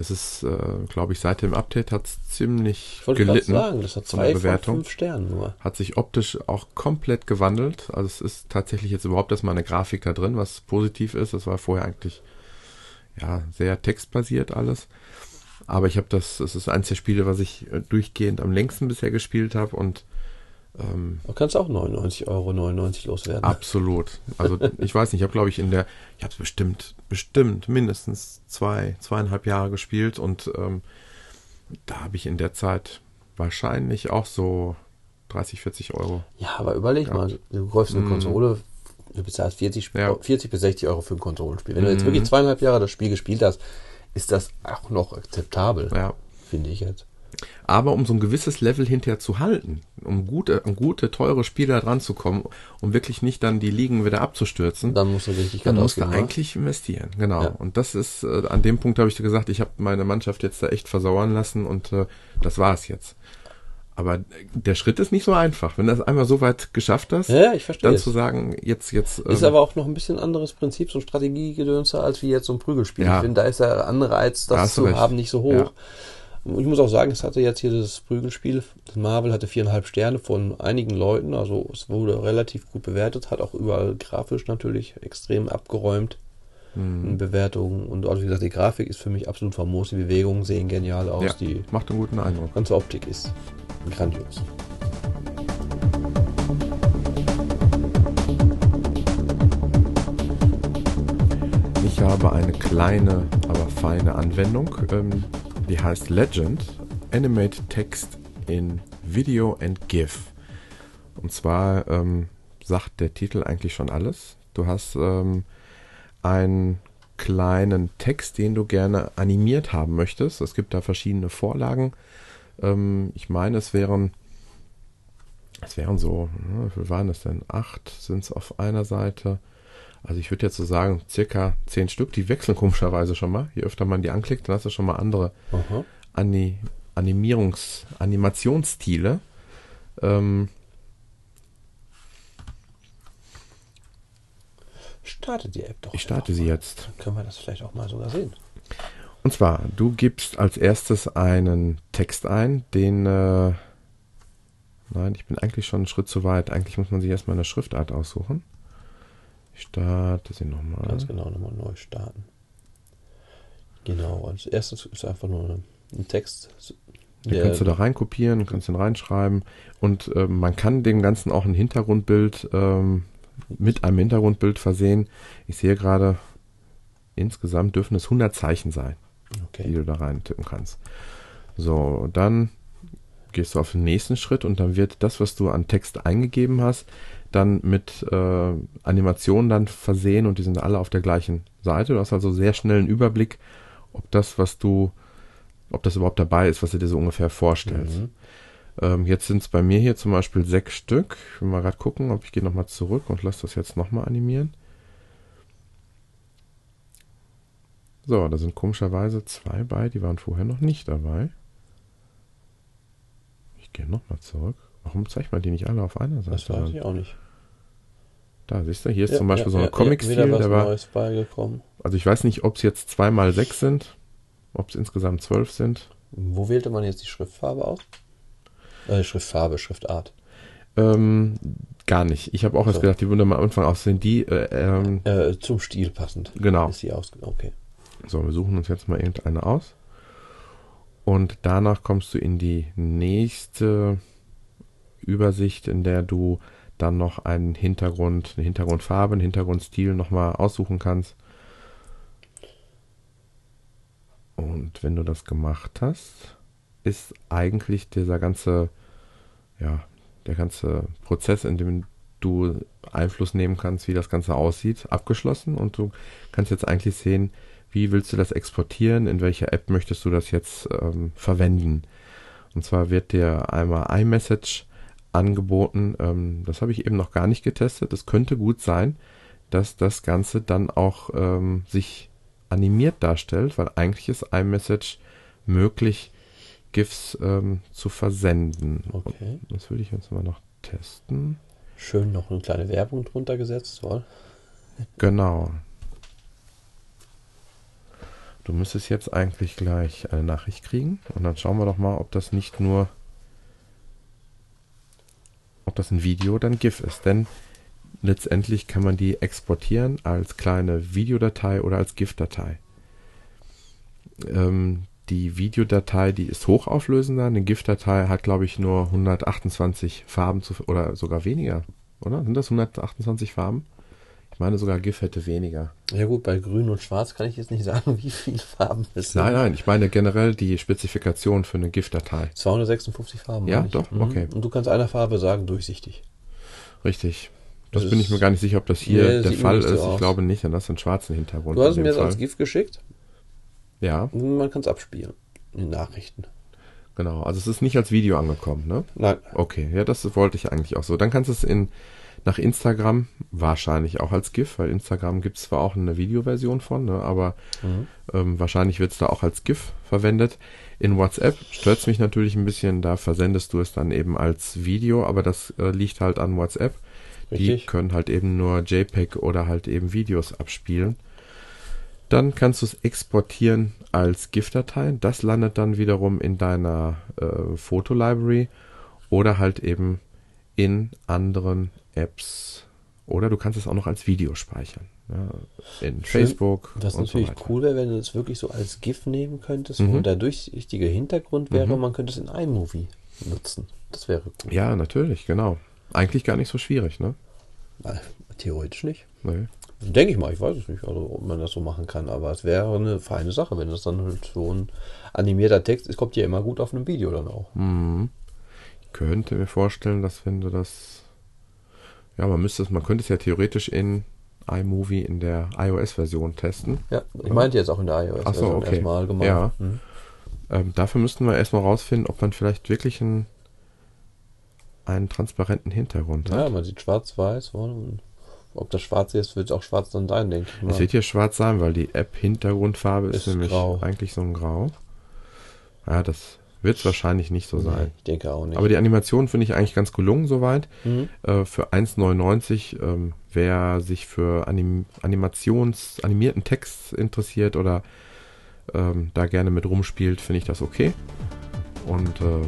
es ist, äh, glaube ich, seit dem Update hat es ziemlich ich gelitten. Sagen, das hat zwei Bewertung. Fünf Sternen nur. Hat sich optisch auch komplett gewandelt. Also es ist tatsächlich jetzt überhaupt erstmal eine Grafik da drin, was positiv ist. Das war vorher eigentlich ja sehr textbasiert alles. Aber ich habe das, es ist eins der Spiele, was ich äh, durchgehend am längsten bisher gespielt habe und ähm, du kannst auch 99,99 Euro 99 loswerden. Absolut. Also ich weiß nicht, ich habe glaube ich in der, ich habe es bestimmt, bestimmt mindestens zwei, zweieinhalb Jahre gespielt und ähm, da habe ich in der Zeit wahrscheinlich auch so 30, 40 Euro. Ja, aber überleg gehabt. mal, du kaufst eine mm. Konsole, du bezahlst 40, ja. 40 bis 60 Euro für ein Konsolenspiel. Wenn mm. du jetzt wirklich mhm. zweieinhalb Jahre das Spiel gespielt hast, ist das auch noch akzeptabel. Ja. Finde ich jetzt. Aber um so ein gewisses Level hinterher zu halten, um gute, um gute, teure Spieler dran zu kommen, um wirklich nicht dann die Ligen wieder abzustürzen, dann musst du richtig dann musst du eigentlich investieren. Genau. Ja. Und das ist, äh, an dem Punkt habe ich dir gesagt, ich habe meine Mannschaft jetzt da echt versauern lassen und äh, das war es jetzt. Aber der Schritt ist nicht so einfach. Wenn du das einmal so weit geschafft hast, ja, ich verstehe dann es. zu sagen, jetzt, jetzt. Ist ähm, aber auch noch ein bisschen anderes Prinzip, so ein Strategiegedönse, als wie jetzt so ein Prügelspiel. Ja. Ich finde, da ist der Anreiz, das zu recht. haben, nicht so hoch. Ja. Ich muss auch sagen, es hatte jetzt hier das Prügelspiel, Marvel hatte viereinhalb Sterne von einigen Leuten, also es wurde relativ gut bewertet, hat auch überall grafisch natürlich extrem abgeräumt mhm. in Bewertungen. Und also wie gesagt, die Grafik ist für mich absolut famos, die Bewegungen sehen genial aus. Ja, die macht einen guten Eindruck. Ganze Optik ist grandios. Ich habe eine kleine, aber feine Anwendung. Ähm, die heißt Legend Animate Text in Video and GIF. Und zwar ähm, sagt der Titel eigentlich schon alles. Du hast ähm, einen kleinen Text, den du gerne animiert haben möchtest. Es gibt da verschiedene Vorlagen. Ähm, ich meine, es wären es wären so, ne, wie viel waren das denn? Acht sind es auf einer Seite. Also ich würde jetzt so sagen, circa zehn Stück, die wechseln komischerweise schon mal. Je öfter man die anklickt, dann hast du schon mal andere Ani Animierungs-, Animationsstile. Ähm, starte die App doch. Ich starte sie jetzt. Dann können wir das vielleicht auch mal sogar sehen. Und zwar, du gibst als erstes einen Text ein, den. Äh, nein, ich bin eigentlich schon einen Schritt zu weit. Eigentlich muss man sich erstmal eine Schriftart aussuchen. Ich starte sie nochmal. Ganz genau, nochmal neu starten. Genau, als erstes ist einfach nur ein Text. Den kannst du da reinkopieren, kannst den reinschreiben und äh, man kann dem Ganzen auch ein Hintergrundbild ähm, mit einem Hintergrundbild versehen. Ich sehe gerade, insgesamt dürfen es 100 Zeichen sein, okay. die du da rein tippen kannst. So, dann gehst du auf den nächsten Schritt und dann wird das, was du an Text eingegeben hast, dann mit äh, Animationen dann versehen und die sind alle auf der gleichen Seite. Du hast also sehr schnell einen Überblick, ob das, was du, ob das überhaupt dabei ist, was du dir so ungefähr vorstellst. Mhm. Ähm, jetzt sind es bei mir hier zum Beispiel sechs Stück. Ich will mal gerade gucken, ob ich gehe nochmal zurück und lasse das jetzt nochmal animieren. So, da sind komischerweise zwei bei, die waren vorher noch nicht dabei. Ich gehe nochmal zurück. Warum zeigt man die nicht alle auf einer Seite? Das weiß ich auch nicht. Da, siehst du, hier ist ja, zum Beispiel ja, so ein ja, Comic-Stil. der war, Neues beigekommen. Also ich weiß nicht, ob es jetzt zweimal sechs sind, ob es insgesamt zwölf sind. Wo wählte man jetzt die Schriftfarbe aus? Äh, Schriftfarbe, Schriftart. Ähm, gar nicht. Ich habe auch so. erst gedacht, die würde mal am Anfang aussehen. Die äh, ähm, äh, zum Stil passend. Genau. Ist die aus okay. So, wir suchen uns jetzt mal irgendeine aus. Und danach kommst du in die nächste Übersicht, in der du dann noch einen Hintergrund, eine Hintergrundfarbe, einen Hintergrundstil nochmal aussuchen kannst. Und wenn du das gemacht hast, ist eigentlich dieser ganze, ja, der ganze Prozess, in dem du Einfluss nehmen kannst, wie das Ganze aussieht, abgeschlossen und du kannst jetzt eigentlich sehen, wie willst du das exportieren, in welcher App möchtest du das jetzt ähm, verwenden. Und zwar wird dir einmal iMessage angeboten, ähm, das habe ich eben noch gar nicht getestet, es könnte gut sein, dass das Ganze dann auch ähm, sich animiert darstellt, weil eigentlich ist iMessage möglich, GIFs ähm, zu versenden. Okay. Und das würde ich jetzt mal noch testen. Schön noch eine kleine Werbung drunter gesetzt, toll. Genau. Du müsstest jetzt eigentlich gleich eine Nachricht kriegen und dann schauen wir doch mal, ob das nicht nur, ob das ein Video oder ein GIF ist. Denn letztendlich kann man die exportieren als kleine Videodatei oder als GIF-Datei. Ähm, die Videodatei, die ist hochauflösender. Eine GIF-Datei hat, glaube ich, nur 128 Farben zu, oder sogar weniger, oder? Sind das 128 Farben? Ich meine sogar GIF hätte weniger. Ja gut, bei Grün und Schwarz kann ich jetzt nicht sagen, wie viele Farben es sind. Nein, nein, ich meine generell die Spezifikation für eine GIF-Datei. 256 Farben. Ja, doch, Mhm. okay. Und du kannst einer Farbe sagen, durchsichtig. Richtig. Das, Das bin ich ist- mir gar nicht sicher, ob das hier Nee, der Fall nicht so ist. Ich glaube nicht, denn das ist ein schwarzen Hintergrund. Du hast mir jetzt als. GIF geschickt. Ja, Man kann es abspielen. In Nachrichten. genau. Also es ist nicht als Video angekommen, ne? Nein. Okay, ja, das wollte ich eigentlich auch so. Dann kannst du es in nach Instagram wahrscheinlich auch als GIF, weil Instagram gibt es zwar auch eine Videoversion von, ne, aber Mhm. ähm, wahrscheinlich wird es da auch als GIF verwendet. In WhatsApp stört es mich natürlich ein bisschen, da versendest du es dann eben als Video, aber das äh, liegt halt an WhatsApp. Die Richtig. können halt eben nur JPEG oder halt eben Videos abspielen. Dann kannst du es exportieren als GIF-Datei. Das landet dann wiederum in deiner äh, Fotolibrary oder halt eben in anderen Apps. Oder du kannst es auch noch als Video speichern. Ja, in Schön. Facebook Was und natürlich so weiter. cool wäre, wenn du es wirklich so als GIF nehmen könntest, Mhm. wo der durchsichtige Hintergrund wäre Mhm. man könnte es in iMovie nutzen. Das wäre cool. Ja, natürlich, genau. Eigentlich gar nicht so schwierig, ne? Nein, theoretisch nicht. Nee. Denke ich mal, ich weiß es nicht, also ob man das so machen kann, aber es wäre eine feine Sache, wenn das dann halt so ein animierter Text ist, kommt ja immer gut auf einem Video dann auch. Mhm. Ich könnte mir vorstellen, dass wenn du das. Ja, man müsste es, man könnte es ja theoretisch in iMovie in der iOS-Version testen. Ja, ich meinte jetzt auch in der iOS Ach so, okay. erstmal allgemein. Ja. Mhm. Ähm, dafür müssten wir erstmal rausfinden, ob man vielleicht wirklich einen, einen transparenten Hintergrund ja, hat. man sieht schwarz-weiß. und Ob das schwarz ist, wird es auch schwarz dann sein, denke ich mal. Es wird hier schwarz sein, weil die App-Hintergrundfarbe ist, Ist nämlich grau. eigentlich so ein Grau. Ja, das wird es wahrscheinlich nicht so Nee, sein. ich denke auch nicht. Aber die Animation finde ich eigentlich ganz gelungen soweit. Mhm. Äh, für 1,99 ähm, wer sich für Anim Animations, animierten Text interessiert oder ähm, da gerne mit rumspielt, finde ich das okay. Und äh,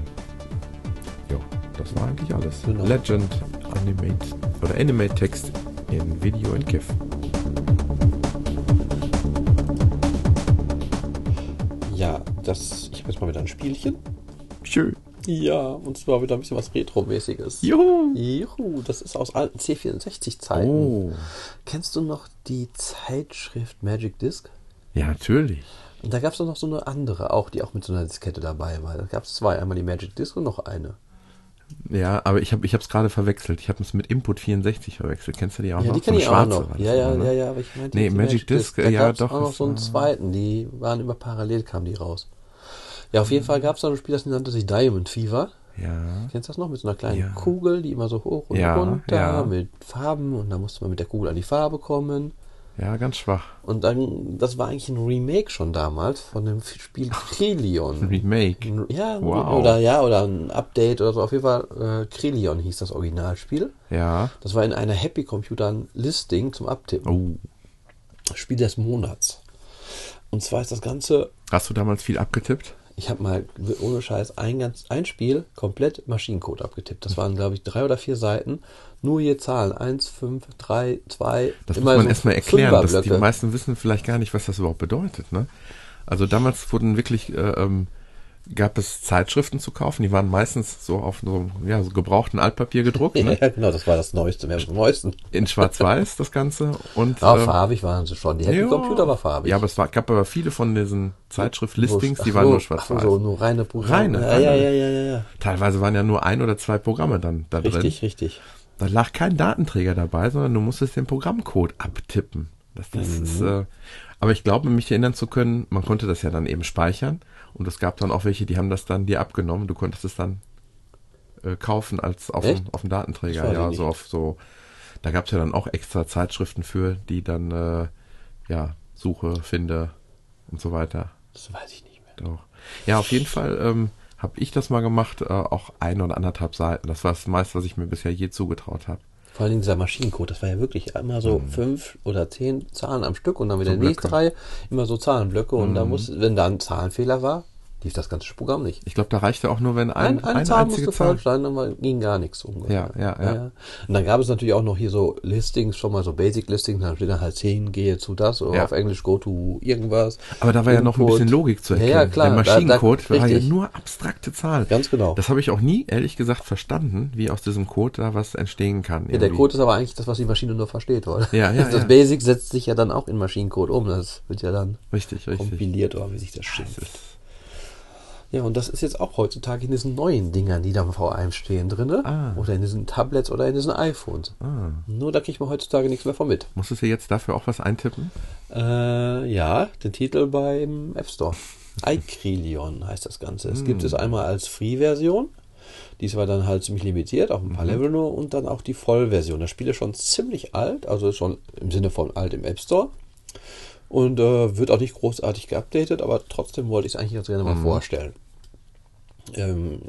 ja, das war eigentlich alles. Genau. Legend Animate oder Animate Text in Video und GIF. Ja, das, ich habe jetzt mal wieder ein Spielchen. Schön. Ja, und zwar wieder ein bisschen was Retro-mäßiges. Juhu. Juhu, das ist aus alten C64-Zeiten. Oh. Kennst du noch die Zeitschrift Magic Disc? Ja, natürlich. Und da gab es noch so eine andere, auch die auch mit so einer Diskette dabei war. Da gab es zwei, einmal die Magic Disc und noch eine. Ja, aber ich habe ich es gerade verwechselt. Ich habe es mit Input 64 verwechselt. Kennst du die auch ja, noch? die So kenne eine ich auch noch. Ja, ja, ne? ja, ja, aber ich meinte Nee, Magic Disc, Da ja, doch, auch noch so einen zweiten, die waren immer parallel, kamen die raus. Ja, auf jeden Fall gab es da ein Spiel, das nannte sich Diamond Fever. Ja. Kennst du das noch? Mit so einer kleinen Ja. Kugel, die immer so hoch und Ja, runter mit Farben und da musste man mit der Kugel an die Farbe kommen. Ja, ganz schwach. Und dann, das war eigentlich ein Remake schon damals von dem Spiel Krelion. Remake. Ja, Wow. oder ja, oder ein Update oder so. Auf jeden Fall, äh, Krelion hieß das Originalspiel. Ja. Das war in einer Happy Computer Listing zum Abtippen. Oh. Spiel des Monats. Und zwar ist das Ganze, Hast du damals viel abgetippt? Ich habe mal ohne Scheiß ein, ganz, ein Spiel komplett Maschinencode abgetippt. Das waren, glaube ich, drei oder vier Seiten. Nur hier Zahlen. Eins, fünf, drei, zwei. Das muss man so erstmal erklären. dass die meisten wissen vielleicht gar nicht, was das überhaupt bedeutet. Ne? Also damals wurden wirklich äh, ähm, gab es Zeitschriften zu kaufen. Die waren meistens so auf so, ja, so gebrauchten Altpapier gedruckt. Ne? ja, genau, das war das Neueste, mehr vom Neuesten. In Schwarz-Weiß das Ganze. Und, ah, ähm, farbig waren sie schon. Die ja, Computer war farbig. Ja, aber es war, gab aber viele von diesen Zeitschrift-Listings, die waren nur schwarz-weiß. So, nur reine Programme. Reine, ja, ja, ja, ja, ja, ja. Teilweise waren ja nur ein oder zwei Programme dann da richtig, drin. Richtig, richtig. Da lag kein Datenträger dabei, sondern du musstest den Programmcode abtippen. Das, das mhm. ist, äh, aber ich glaube, mich erinnern zu können, man konnte das ja dann eben speichern und es gab dann auch welche, die haben das dann dir abgenommen. Du konntest es dann äh, kaufen als auf dem, auf dem Datenträger. Ja, so auf so. Da gab es ja dann auch extra Zeitschriften für, die dann äh, ja Suche, finde und so weiter. Das weiß ich nicht mehr. Doch. Ja, auf jeden Fall ähm, habe ich das mal gemacht, äh, auch ein oder anderthalb Seiten. Das war das meiste, was ich mir bisher je zugetraut habe. Vor allem dieser Maschinencode, das war ja wirklich immer so mhm. fünf oder zehn Zahlen am Stück und dann wieder so die nächste Reihe immer so Zahlenblöcke und mhm. da muss, wenn da ein Zahlenfehler war, lief das ganze Programm nicht. Ich glaube, da reichte auch nur, wenn ein, ein, ein eine Zahl musste Zahl. falsch sein, dann ging gar nichts um. Ja, ja, ja, ja, Und dann gab es natürlich auch noch hier so Listings, schon mal so Basic Listings, dann steht dann halt 10, gehe zu das oder ja. auf Englisch go to irgendwas. Aber da war ja noch ein bisschen Logik zu erkennen. Ja, ja klar. Der Maschinencode da, da, war ja nur abstrakte Zahlen. Ganz genau. Das habe ich auch nie, ehrlich gesagt, verstanden, wie aus diesem Code da was entstehen kann. Ja, der Code ist aber eigentlich das, was die Maschine nur versteht, oder? Ja, ja. Das. Basic setzt sich ja dann auch in Maschinencode um. Das wird ja dann richtig, richtig. kompiliert, oder wie sich das schimpft. Ja, und das ist jetzt auch heutzutage in diesen neuen Dingern, die da vor einem stehen drin. Ah. Oder in diesen Tablets oder in diesen iPhones. Ah. Nur da kriegt man heutzutage nichts mehr von mit. Musstest du jetzt dafür auch was eintippen? Äh, ja, den Titel beim App Store. iCrilion heißt das Ganze. Es mm. gibt es einmal als Free-Version. Die war dann halt ziemlich limitiert, auf ein paar mhm. Level nur. Und dann auch die Vollversion. Das Spiel ist schon ziemlich alt, also schon im Sinne von alt im App Store und äh, wird auch nicht großartig geupdatet, aber trotzdem wollte ich es eigentlich ganz gerne mal mhm. vorstellen. Ähm,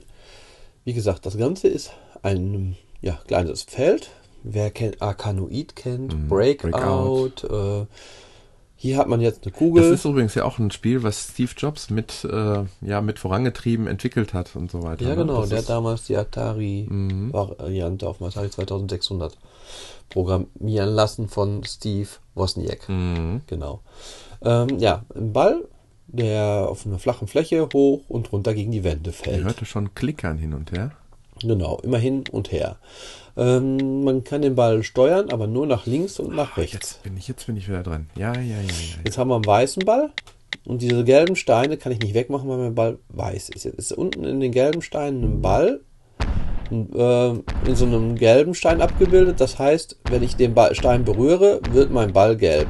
wie gesagt, das Ganze ist ein ja, kleines Feld. Wer kennt Arkanoid kennt, mhm. Breakout, Breakout. Äh, hier hat man jetzt eine Kugel. Das ist übrigens ja auch ein Spiel, was Steve Jobs mit, äh, ja, mit vorangetrieben entwickelt hat und so weiter. Ja, ne? genau. Das der hat damals die Atari-Variante mhm. auf dem Atari 2600 programmieren lassen von Steve Wozniak. Mhm. Genau. Ähm, ja, ein Ball, der auf einer flachen Fläche hoch und runter gegen die Wände fällt. Ich hörte schon Klickern hin und her. Genau, immer hin und her. Ähm, man kann den Ball steuern, aber nur nach links und nach rechts. Jetzt bin ich, jetzt bin ich wieder dran. Ja, ja, ja, ja. Jetzt haben wir einen weißen Ball. Und diese gelben Steine kann ich nicht wegmachen, weil mein Ball weiß ist. Jetzt ist unten in den gelben Steinen ein Ball äh, in so einem gelben Stein abgebildet. Das heißt, wenn ich den Ball, Stein berühre, wird mein Ball gelb.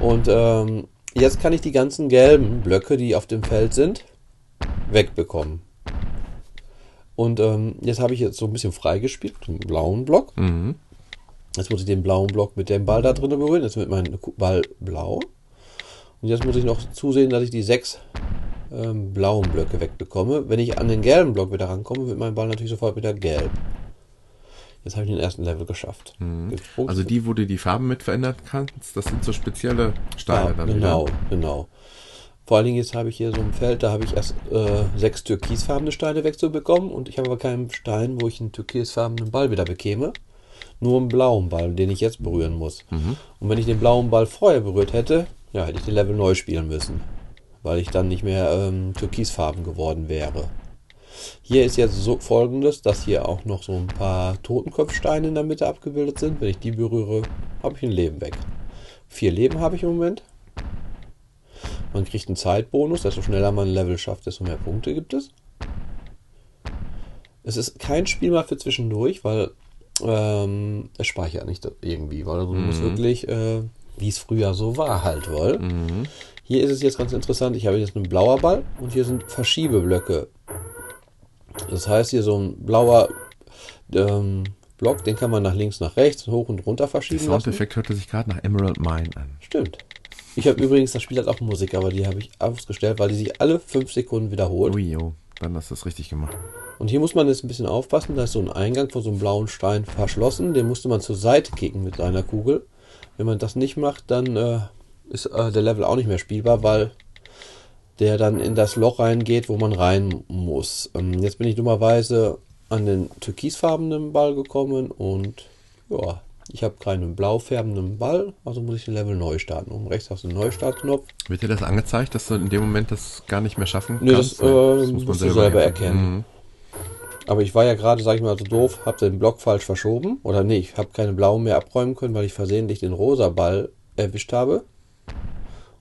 Und ähm, jetzt kann ich die ganzen gelben Blöcke, die auf dem Feld sind, wegbekommen. Und ähm, jetzt habe ich jetzt so ein bisschen freigespielt, den blauen Block. Mhm. Jetzt muss ich den blauen Block mit dem Ball da drin berühren. Jetzt wird mein Ball blau. Und jetzt muss ich noch zusehen, dass ich die sechs ähm, blauen Blöcke wegbekomme. Wenn ich an den gelben Block wieder rankomme, wird mein Ball natürlich sofort wieder gelb. Jetzt habe ich den ersten Level geschafft. Mhm. Also die, wo du die Farben mit verändern kannst, das sind so spezielle Steine ja, dann Genau, wieder. genau. Vor allen Dingen jetzt habe ich hier so ein Feld, da habe ich erst äh, sechs türkisfarbene Steine wegzubekommen und ich habe aber keinen Stein, wo ich einen türkisfarbenen Ball wieder bekäme. Nur einen blauen Ball, den ich jetzt berühren muss. Mhm. Und wenn ich den blauen Ball vorher berührt hätte, ja, hätte ich den Level neu spielen müssen. Weil ich dann nicht mehr ähm, türkisfarben geworden wäre. Hier ist jetzt so folgendes, dass hier auch noch so ein paar Totenkopfsteine in der Mitte abgebildet sind. Wenn ich die berühre, habe ich ein Leben weg. Vier Leben habe ich im Moment. Man kriegt einen Zeitbonus, desto schneller man ein Level schafft, desto mehr Punkte gibt es. Es ist kein Spiel mal für zwischendurch, weil ähm, es speichert nicht irgendwie, weil du mhm. musst wirklich, äh, wie es früher so war, halt weil. Mhm. Hier ist es jetzt ganz interessant, ich habe jetzt einen blauer Ball und hier sind Verschiebeblöcke. Das heißt, hier so ein blauer ähm, Block, den kann man nach links, nach rechts, hoch und runter verschieben. Der Soundeffekt hörte sich gerade nach Emerald Mine an. Stimmt. Ich habe übrigens, das Spiel hat auch Musik, aber die habe ich ausgestellt, weil die sich alle fünf Sekunden wiederholt. Ui, jo. Dann hast du das richtig gemacht. Und hier muss man jetzt ein bisschen aufpassen, da ist so ein Eingang von so einem blauen Stein verschlossen, den musste man zur Seite kicken mit seiner Kugel. Wenn man das nicht macht, dann äh, ist äh, der Level auch nicht mehr spielbar, weil der dann in das Loch reingeht, wo man rein muss. Ähm, jetzt bin ich dummerweise an den türkisfarbenen Ball gekommen und ja, Ich habe keinen blau färbenden Ball, also muss ich den Level neu starten. Oben rechts hast du einen Neustartknopf. Wird dir das angezeigt, dass du in dem Moment das gar nicht mehr schaffen Nee, kannst? das, äh, Weil musst du selber erkennen. Aber ich war ja gerade, sag ich mal, so doof, habe den Block falsch verschoben. Oder nee, ich habe keine blauen mehr abräumen können, weil ich versehentlich den rosa Ball erwischt habe.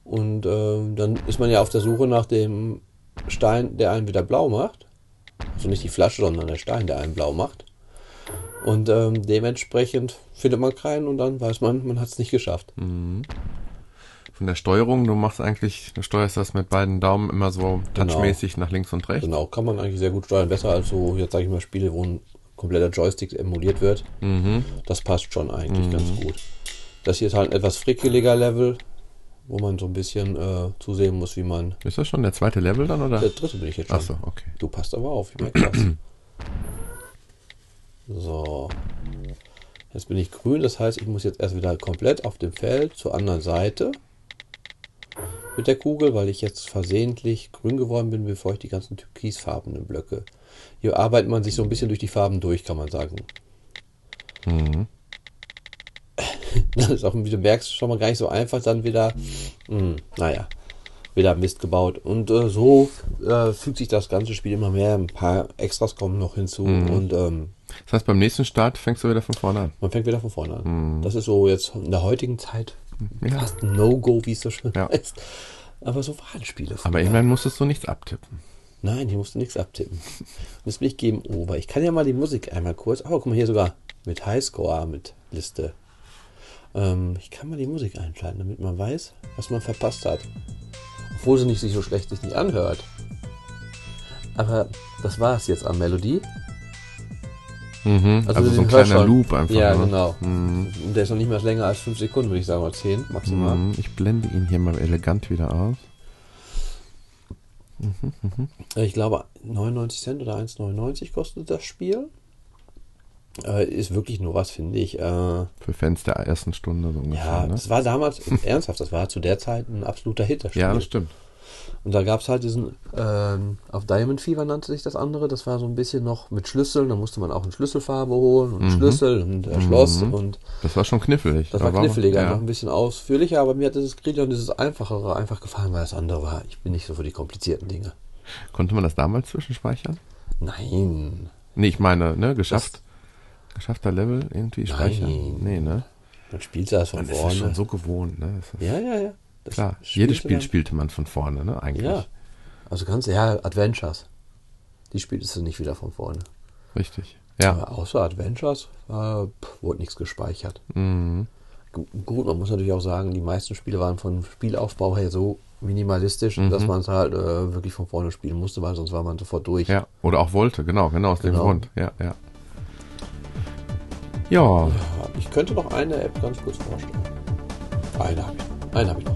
Und ähm, dann ist man ja auf der Suche nach dem Stein, der einen wieder blau macht. Also nicht die Flasche, sondern der Stein, der einen blau macht. Und ähm, dementsprechend findet man keinen und dann weiß man, man hat es nicht geschafft. Von der Steuerung, du machst eigentlich, du steuerst das mit beiden Daumen immer so touchmäßig nach links und rechts. Genau, kann man eigentlich sehr gut steuern. Besser als so, jetzt sage ich mal, Spiele, wo ein kompletter Joystick emuliert wird. Das passt schon eigentlich ganz gut. Das hier ist halt ein etwas frickeliger Level, wo man so ein bisschen äh, zusehen muss, wie man. Ist das schon der zweite Level dann, oder? Der dritte bin ich jetzt schon. Ach so, okay. Du passt aber auf, ich merke das. So. Jetzt bin ich grün, das heißt, ich muss jetzt erst wieder komplett auf dem Feld zur anderen Seite mit der Kugel, weil ich jetzt versehentlich grün geworden bin, bevor ich die ganzen türkisfarbenen Blöcke. Hier arbeitet man sich so ein bisschen durch die Farben durch, kann man sagen. Das ist auch, wie du merkst, schon mal gar nicht so einfach, dann wieder, mh, naja, wieder Mist gebaut. Und äh, so äh, fügt sich das ganze Spiel immer mehr. Ein paar Extras kommen noch hinzu und ähm, Das heißt, beim nächsten Start fängst du wieder von vorne an. man fängt wieder von vorne an. Das ist so jetzt in der heutigen Zeit Ja. fast No-Go, wie es so schön Ja. heißt. Aber so waren Spiele. Aber immerhin musstest du nichts abtippen. Nein, ich musste nichts abtippen. Jetzt bin ich geben over. Ich kann ja mal die Musik einmal kurz. Oh, guck mal hier sogar mit Highscore mit Liste. Ähm, ich kann mal die Musik einschalten, damit man weiß, was man verpasst hat. Obwohl sie nicht sich so schlecht sich nicht anhört. Aber das war es jetzt an Melodie. Mhm. Also, so ein kleiner schon. Loop einfach. Ja, ne? genau. Und Der ist noch nicht mehr länger als 5 Sekunden, würde ich sagen, oder 10 maximal. Mhm. Ich blende ihn hier mal elegant wieder aus. Ich glaube, 99 Cent oder 1,99 kostet das Spiel. Äh, ist wirklich nur was, finde ich. Äh, Für Fans der ersten Stunde so ungefähr. ja, ne? das war damals, ernsthaft, das war zu der Zeit ein absoluter Hit, das ja, das stimmt. Und da gab es halt diesen, ähm, auf Diamond Fever nannte sich das andere, das war so ein bisschen noch mit Schlüsseln, da musste man auch eine Schlüsselfarbe holen und einen Schlüssel und äh, Schloss und Das war schon knifflig. das war kniffliger, ja. einfach ein bisschen ausführlicher, aber mir hat dieses Grillon, dieses Einfachere einfach gefallen, weil das andere war, ich bin nicht so für die komplizierten Dinge. Konnte man das damals zwischenspeichern? Nein, Nee, ich meine, ne, geschafft. Geschaffter Level irgendwie speichern? Nee, ne? man spielt das von Man ist ja vorne. schon so gewohnt, ne? Ist Ja, ja, ja. Das Klar, jedes Spiel dann- spielte man von vorne, ne? Eigentlich. Ja. Also ganz, ja, Adventures. Die spieltest du nicht wieder von vorne. Richtig. Ja. Aber außer Adventures äh, pff, wurde nichts gespeichert. Mhm. Gu- Gut, man muss natürlich auch sagen, die meisten Spiele waren vom Spielaufbau her so minimalistisch, Mhm. dass man es halt äh, wirklich von vorne spielen musste, weil sonst war man sofort durch. Ja, oder auch wollte, genau, genau aus dem Genau. Grund. Ja, ja. Ja, Ja, Ich könnte noch eine App ganz kurz vorstellen. Eine habe ich. Eine habe ich noch.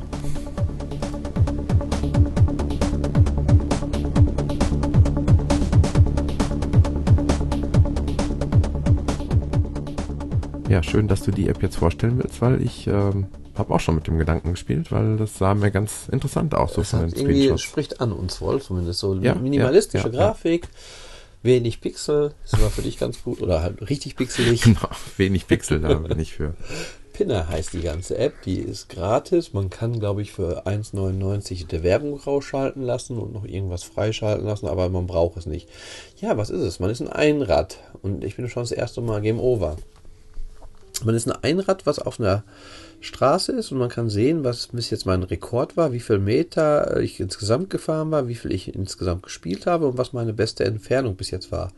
ja, schön, dass du die App jetzt vorstellen willst, weil ich ähm, habe auch schon mit dem Gedanken gespielt, weil das sah mir ganz interessant aus, so Das von den irgendwie spricht an uns wohl, zumindest so Ja, minimalistische ja, ja, ja. Wenig Pixel, ist aber für dich ganz gut oder halt richtig pixelig. Genau, wenig Pixel, da bin ich für. Pinner heißt die ganze App, die ist gratis. Man kann, glaube ich, für 1,99 der Werbung rausschalten lassen und noch irgendwas freischalten lassen, aber man braucht es nicht. Ja, was ist es? Man ist ein Einrad und ich bin schon das erste Mal Game Over. Man ist ein Einrad, was auf einer Straße ist und man kann sehen, was bis jetzt mein Rekord war, wie viel Meter ich insgesamt gefahren war, wie viel ich insgesamt gespielt habe und was meine beste Entfernung bis jetzt war.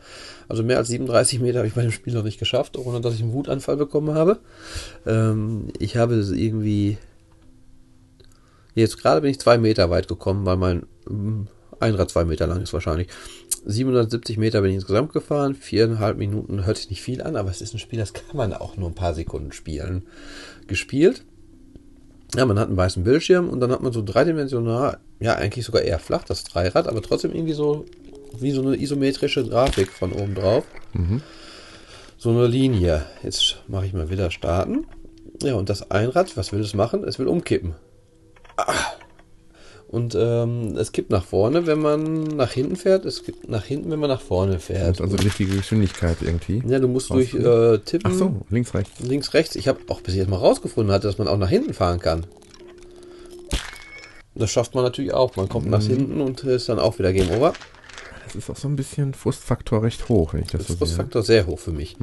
Also mehr als 37 Meter habe ich bei dem Spiel noch nicht geschafft, ohne dass ich einen Wutanfall bekommen habe. Ähm, ich habe es irgendwie. Jetzt gerade bin ich zwei Meter weit gekommen, weil mein ähm, Einrad zwei Meter lang ist wahrscheinlich. 770 Meter bin ich insgesamt gefahren. Viereinhalb Minuten hört sich nicht viel an, aber es ist ein Spiel, das kann man auch nur ein paar Sekunden spielen. Gespielt. Ja, man hat einen weißen Bildschirm und dann hat man so dreidimensional, ja, eigentlich sogar eher flach, das Dreirad, aber trotzdem irgendwie so wie so eine isometrische Grafik von oben drauf. So eine Linie. Jetzt mache ich mal wieder starten. Ja, und das Einrad, was will es machen? Es will umkippen. Ah. Und ähm, es kippt nach vorne, wenn man nach hinten fährt. Es kippt nach hinten, wenn man nach vorne fährt. Also richtige Geschwindigkeit irgendwie. Ja, du musst durch äh, Tippen. Ach so, links, rechts. Links, rechts. Ich habe auch bis jetzt mal rausgefunden, hatte, dass man auch nach hinten fahren kann. Das schafft man natürlich auch. Man kommt nach hinten und ist dann auch wieder Game Over. Das ist auch so ein bisschen Frustfaktor recht hoch, wenn ich das, Das so sehe. Frustfaktor sehr hoch für mich.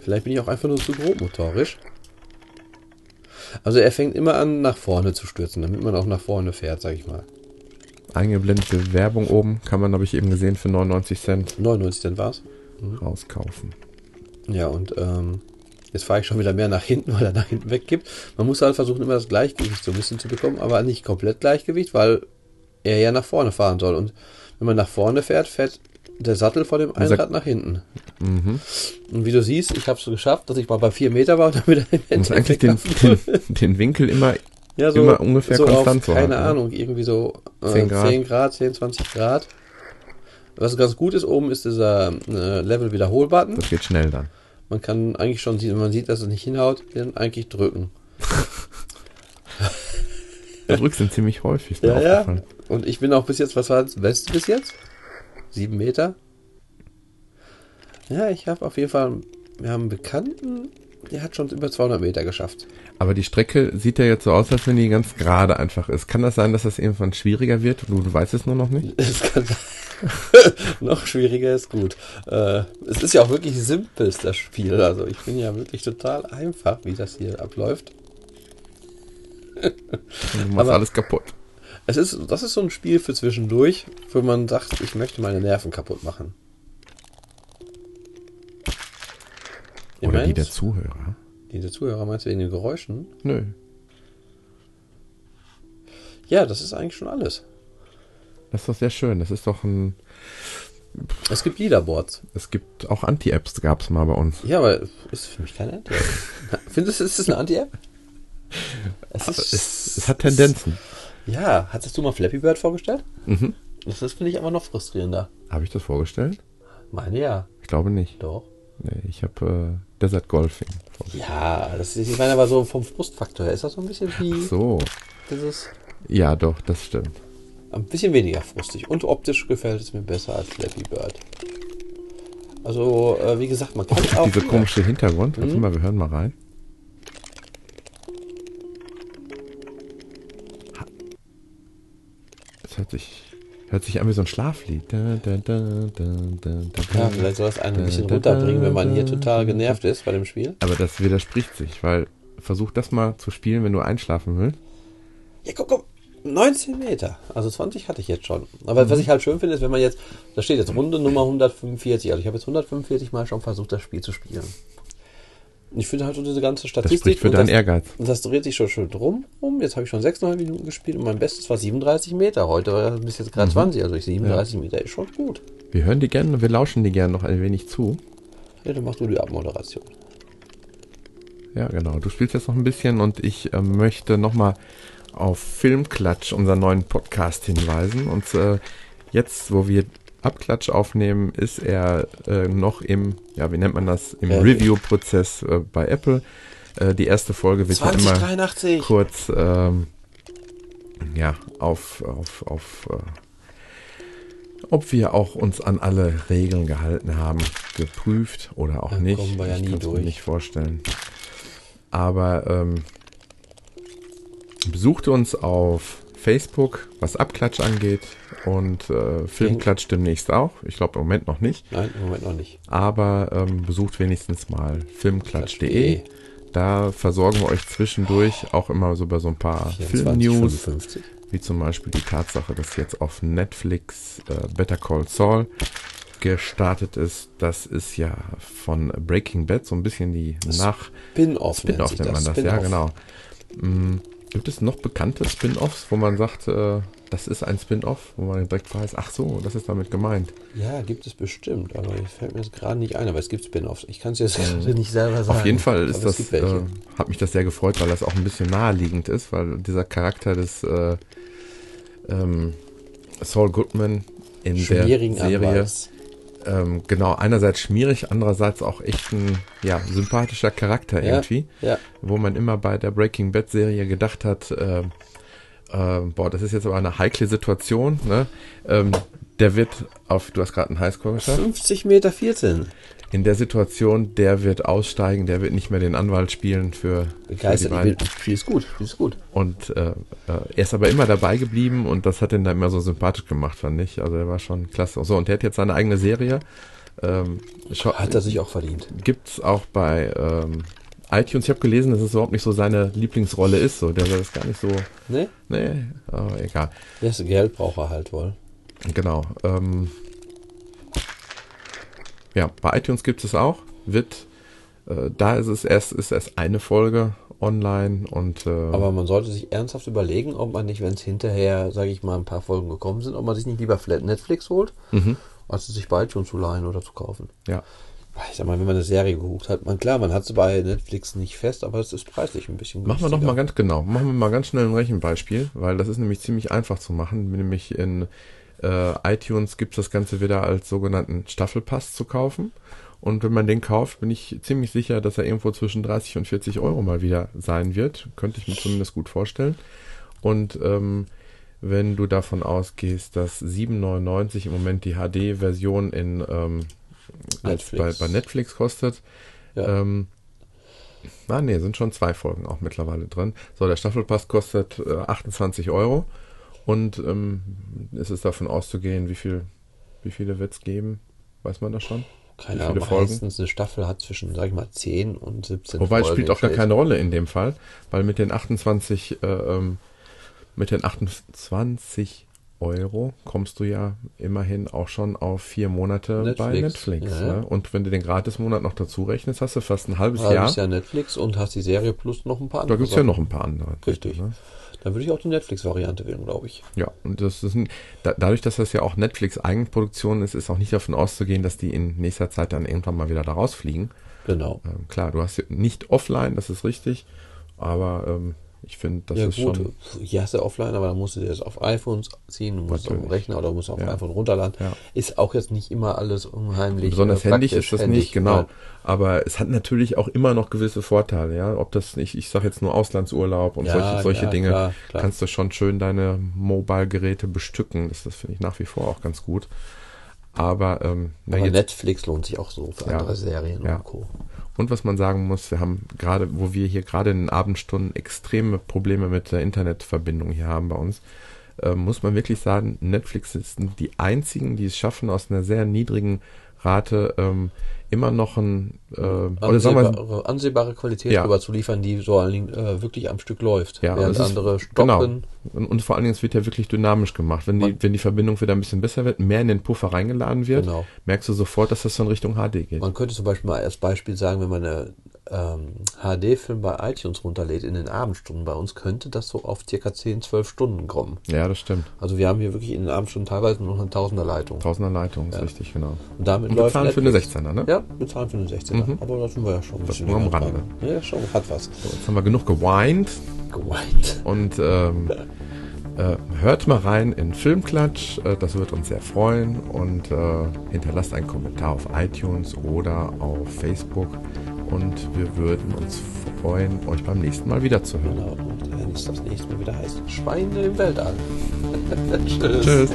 Vielleicht bin ich auch einfach nur zu grobmotorisch. Also er fängt immer an, nach vorne zu stürzen, damit man auch nach vorne fährt, sag ich mal. Eingeblendete Werbung oben kann man, habe ich eben gesehen, für 99 Cent 99 Cent war's. rauskaufen. Ja, und ähm, jetzt fahre ich schon wieder mehr nach hinten, weil er nach hinten weggibt. Man muss halt versuchen, immer das Gleichgewicht so ein bisschen zu bekommen, aber nicht komplett Gleichgewicht, weil er ja nach vorne fahren soll. Und wenn man nach vorne fährt, fährt der Sattel vor dem Einrad nach hinten. Mhm. Und wie du siehst, ich habe es geschafft, dass ich mal bei vier Meter war und dann wieder im musst eigentlich Endeffekt den, den, den Winkel immer ja, immer ungefähr so konstant auf, Keine halten, ne? Ahnung, irgendwie so äh, 10 10 Grad. Grad. 10 20 Grad. Was ganz gut ist, oben ist dieser äh, Level Wiederholbutton. Das geht schnell dann. Man kann eigentlich schon, sehen, wenn man sieht, dass es nicht hinhaut, den eigentlich drücken. Du drückst ihn ziemlich häufig, Ja, ja. Und ich bin auch bis jetzt, was war das Beste bis jetzt? Sieben Meter. Ja, ich habe auf jeden Fall, wir haben einen Bekannten, der hat schon über 200 Meter geschafft. Aber die Strecke sieht ja jetzt so aus, als wenn die ganz gerade einfach ist. Kann das sein, dass das irgendwann schwieriger wird? Du, du weißt es nur noch nicht? Es kann noch schwieriger ist gut. Äh, es ist ja auch wirklich simpel, das Spiel. Also ich bin ja wirklich total einfach, wie das hier abläuft. Du machst Aber- alles kaputt. Es ist, das ist so ein Spiel für zwischendurch, wo man sagt, ich möchte meine Nerven kaputt machen. Oder die meint? der Zuhörer. Die der Zuhörer meinst du wegen den Geräuschen? Nö. Ja, das ist eigentlich schon alles. Das ist doch sehr schön. Das ist doch ein. Es gibt Leaderboards. Es gibt auch Anti-Apps, gab es mal bei uns. Ja, aber ist für mich keine Anti-App. Findest du, ist das eine Anti-App? Es Es, es hat Tendenzen. Ja, hattest du mal Flappy Bird vorgestellt? Mhm. Das ist, finde ich, aber noch frustrierender. Habe ich das vorgestellt? Meine ja, Ich glaube nicht. doch. Nee, ich habe äh, Desert Golfing. Ja, das ist, ich meine aber so vom Frustfaktor her. Ist das so ein bisschen wie So. dieses, Ja, doch, das stimmt. ein bisschen weniger frustig. Und optisch gefällt es mir besser als Flappy Bird. Also, äh, wie gesagt, man kann auch. Dieser komische Hintergrund. Warte mal, wir hören mal rein. Das hört sich, hört sich an wie so ein Schlaflied. Da, da, da, Ja, vielleicht soll das einen ein bisschen runterbringen, wenn man hier total genervt ist bei dem Spiel. Aber das widerspricht sich, weil versuch das mal zu spielen, wenn du einschlafen willst. Ja, guck, guck. 19 Meter. Also 20 hatte ich jetzt schon. Aber Mhm. was ich halt schön finde, ist, wenn man jetzt, da steht jetzt Runde Nummer 145. Also ich habe jetzt 145 Mal schon versucht, das Spiel zu spielen. Und ich finde halt so diese ganze Das Statistik. spricht für und deinen das, Ehrgeiz. Und das dreht sich schon schön drum rum. Jetzt habe ich schon 6,5 Minuten gespielt und mein Bestes war 37 Meter. Heute war bis jetzt Mhm. gerade 20. Also ich 37 Meter ist schon gut. Wir hören die gerne, wir lauschen die gerne noch ein wenig zu. Ja, dann machst du die Abmoderation. Ja, genau. Du spielst jetzt noch ein bisschen und ich äh, möchte nochmal auf Filmklatsch, unseren neuen Podcast, hinweisen. Und äh, jetzt, wo wir Abklatsch aufnehmen, ist er äh, noch im, ja, wie nennt man das, im Ja. Review-Prozess äh, bei Apple. Äh, die erste Folge wird ja immer 2083. kurz ähm, ja, auf, auf, auf äh, ob wir auch uns an alle Regeln gehalten haben, geprüft oder auch Da nicht. kommen wir ja ich nie kann's mir durch. nicht vorstellen. Aber ähm, besucht uns auf Facebook, was Abklatsch angeht und äh, Filmklatsch demnächst auch. Ich glaube im Moment noch nicht. Nein, im Moment noch nicht. Aber ähm, besucht wenigstens mal filmklatsch.de. Klatsch.de. Da versorgen wir euch zwischendurch auch immer so bei so ein paar 24, Filmnews, 55. wie zum Beispiel die Tatsache, dass jetzt auf Netflix äh, Better Call Saul gestartet ist. Das ist ja von Breaking Bad so ein bisschen die Nach Spin-off Spin-off nennt man das, ja Spin-off. genau. Gibt es noch bekannte Spin-offs, wo man sagt, äh, das ist ein Spin-off, wo man direkt weiß, ach so, das ist damit gemeint. Ja, gibt es bestimmt, aber ich fällt mir jetzt gerade nicht ein, aber es gibt Spin-offs. Ich kann es jetzt gerade nicht selber sagen. Auf jeden Fall ist das, äh, hat mich das sehr gefreut, weil das auch ein bisschen naheliegend ist, weil dieser Charakter des äh, ähm, Saul Goodman in der Serie Anwalts. Ähm, genau einerseits schmierig, andererseits auch echt ein ja, sympathischer Charakter Ja, irgendwie, ja. wo man immer bei der Breaking Bad Serie gedacht hat, äh, ähm, boah, das ist jetzt aber eine heikle Situation, ne? Ähm, der wird auf, du hast gerade einen Highscore geschafft. 50 Meter 14. In der Situation, der wird aussteigen, der wird nicht mehr den Anwalt spielen für, Begeistert. für ist gut, Spiel ist gut. Und äh, äh, er ist aber immer dabei geblieben und das hat ihn da immer so sympathisch gemacht, fand ich. Also er war schon klasse. So, und der hat jetzt seine eigene Serie. Ähm, Hat er sich auch verdient. gibt's auch bei ähm, iTunes. Ich habe gelesen, dass es überhaupt nicht so seine Lieblingsrolle ist. So, der ist gar nicht so. Ne? Nee, aber egal. Das Geld braucht er halt wohl. Genau. Ähm, ja, bei iTunes gibt es auch. Wird, äh, da ist es erst, ist erst eine Folge online und äh, Aber man sollte sich ernsthaft überlegen, ob man nicht, wenn es hinterher, sage ich mal, ein paar Folgen gekommen sind, ob man sich nicht lieber Flat Netflix holt, mhm, als es sich bei iTunes zu leihen oder zu kaufen. ja. Ich sag mal, wenn man eine Serie geguckt hat, man klar, man hat sie bei Netflix nicht fest, aber es ist preislich ein bisschen Machen wir doch günstiger. mal ganz genau. Machen wir mal ganz schnell ein Rechenbeispiel, weil das ist nämlich ziemlich einfach zu machen. Nämlich in äh, iTunes gibt es das Ganze wieder als sogenannten Staffelpass zu kaufen. Und wenn man den kauft, bin ich ziemlich sicher, dass er irgendwo zwischen 30 und 40 Euro mal wieder sein wird. Könnte ich mir zumindest gut vorstellen. Und ähm, wenn du davon ausgehst, dass 7,99 im Moment die HD-Version in ähm, jetzt bei, Netflix. bei Netflix kostet, Ja. ähm, ah nee, sind schon zwei Folgen auch mittlerweile drin. So, der Staffelpass kostet äh, 28 Euro und ähm, es ist davon auszugehen, wie viel, wie viele wird es geben? Weiß man das schon? Keine Ahnung, meistens eine Staffel hat zwischen, sag ich mal, 10 und 17 Wobei es Folgen spielt auch gar keine Rolle in dem Fall, weil mit den 28, äh, ähm, mit den 28 Euro kommst du ja immerhin auch schon auf vier Monate bei Netflix. Netflix. Ja, ja. Ne? Und wenn du den Gratismonat noch dazu rechnest, hast du fast ein halbes. Halbes Jahr. Jahr Netflix und hast die Serie plus noch ein paar Da andere gibt's ja noch ein paar andere. Richtig. Ne? Dann würde ich auch die Netflix-Variante wählen, glaube ich. Ja, und das ist ein, da, dadurch, dass das ja auch Netflix Eigenproduktion ist, ist auch nicht davon auszugehen, dass die in nächster Zeit dann irgendwann mal wieder da rausfliegen. Genau. Ähm, klar, du hast ja nicht offline, das ist richtig, aber ähm, ich finde, das ja ist gut, schon. hier hast du offline, aber dann musst du dir das auf iPhones ziehen, musst es auf dem Natürlich. Rechner oder musst auf dem Ja. iPhone runterladen. Ja. Ist auch jetzt nicht immer alles unheimlich. Besonders äh, händig ist das händig, nicht, genau. weil- Aber es hat natürlich auch immer noch gewisse Vorteile, ja. Ob das nicht, ich sage jetzt nur Auslandsurlaub und Ja, solche, solche Dinge, klar, klar. kannst du schon schön deine Mobile-Geräte bestücken. Das, das finde ich nach wie vor auch ganz gut. Aber, ähm, na Aber jetzt, Netflix lohnt sich auch so für Ja. andere Serien Ja. und Co. Und was man sagen muss, wir haben gerade, wo wir hier gerade in den Abendstunden extreme Probleme mit der Internetverbindung hier haben bei uns, äh, muss man wirklich sagen, Netflix ist die einzigen, die es schaffen, aus einer sehr niedrigen Rate ähm, immer noch ein, äh, oder sagen wir, Ansehbare, Qualität Ja. zu liefern, die so allen Dingen, äh, wirklich am Stück läuft. Ja, Während andere stoppen. genau. Und, und vor allen Dingen, es wird ja wirklich dynamisch gemacht. Wenn die, Man- wenn die Verbindung wieder ein bisschen besser wird, mehr in den Puffer reingeladen wird, Genau. merkst du sofort, dass das so in Richtung HD geht. Man könnte zum Beispiel mal als Beispiel sagen, wenn man eine ähm, HD-Film bei iTunes runterlädt in den Abendstunden bei uns, könnte das so auf circa 10, 12 Stunden kommen. ja, das stimmt. Also wir haben hier wirklich in den Abendstunden teilweise noch eine Tausender-Leitung. Tausender Leitung, ist Ja. richtig, genau. Und damit Und wir läuft zahlen für eine Netflix. 16er, ne? Ja, wir zahlen für eine 16er. Mhm. Aber da sind wir ja schon ein bisschen nur am Rande. dran. Ja, schon, hat was. So, jetzt haben wir genug geweint Geweint. und ähm, äh, hört mal rein in Filmklatsch, äh, das wird uns sehr freuen und äh, hinterlasst einen Kommentar auf iTunes oder auf Facebook und wir würden uns freuen, euch beim nächsten Mal wiederzuhören. Genau, und wenn es das nächste Mal wieder heißt, Schweine im Weltall. Tschüss. Tschüss.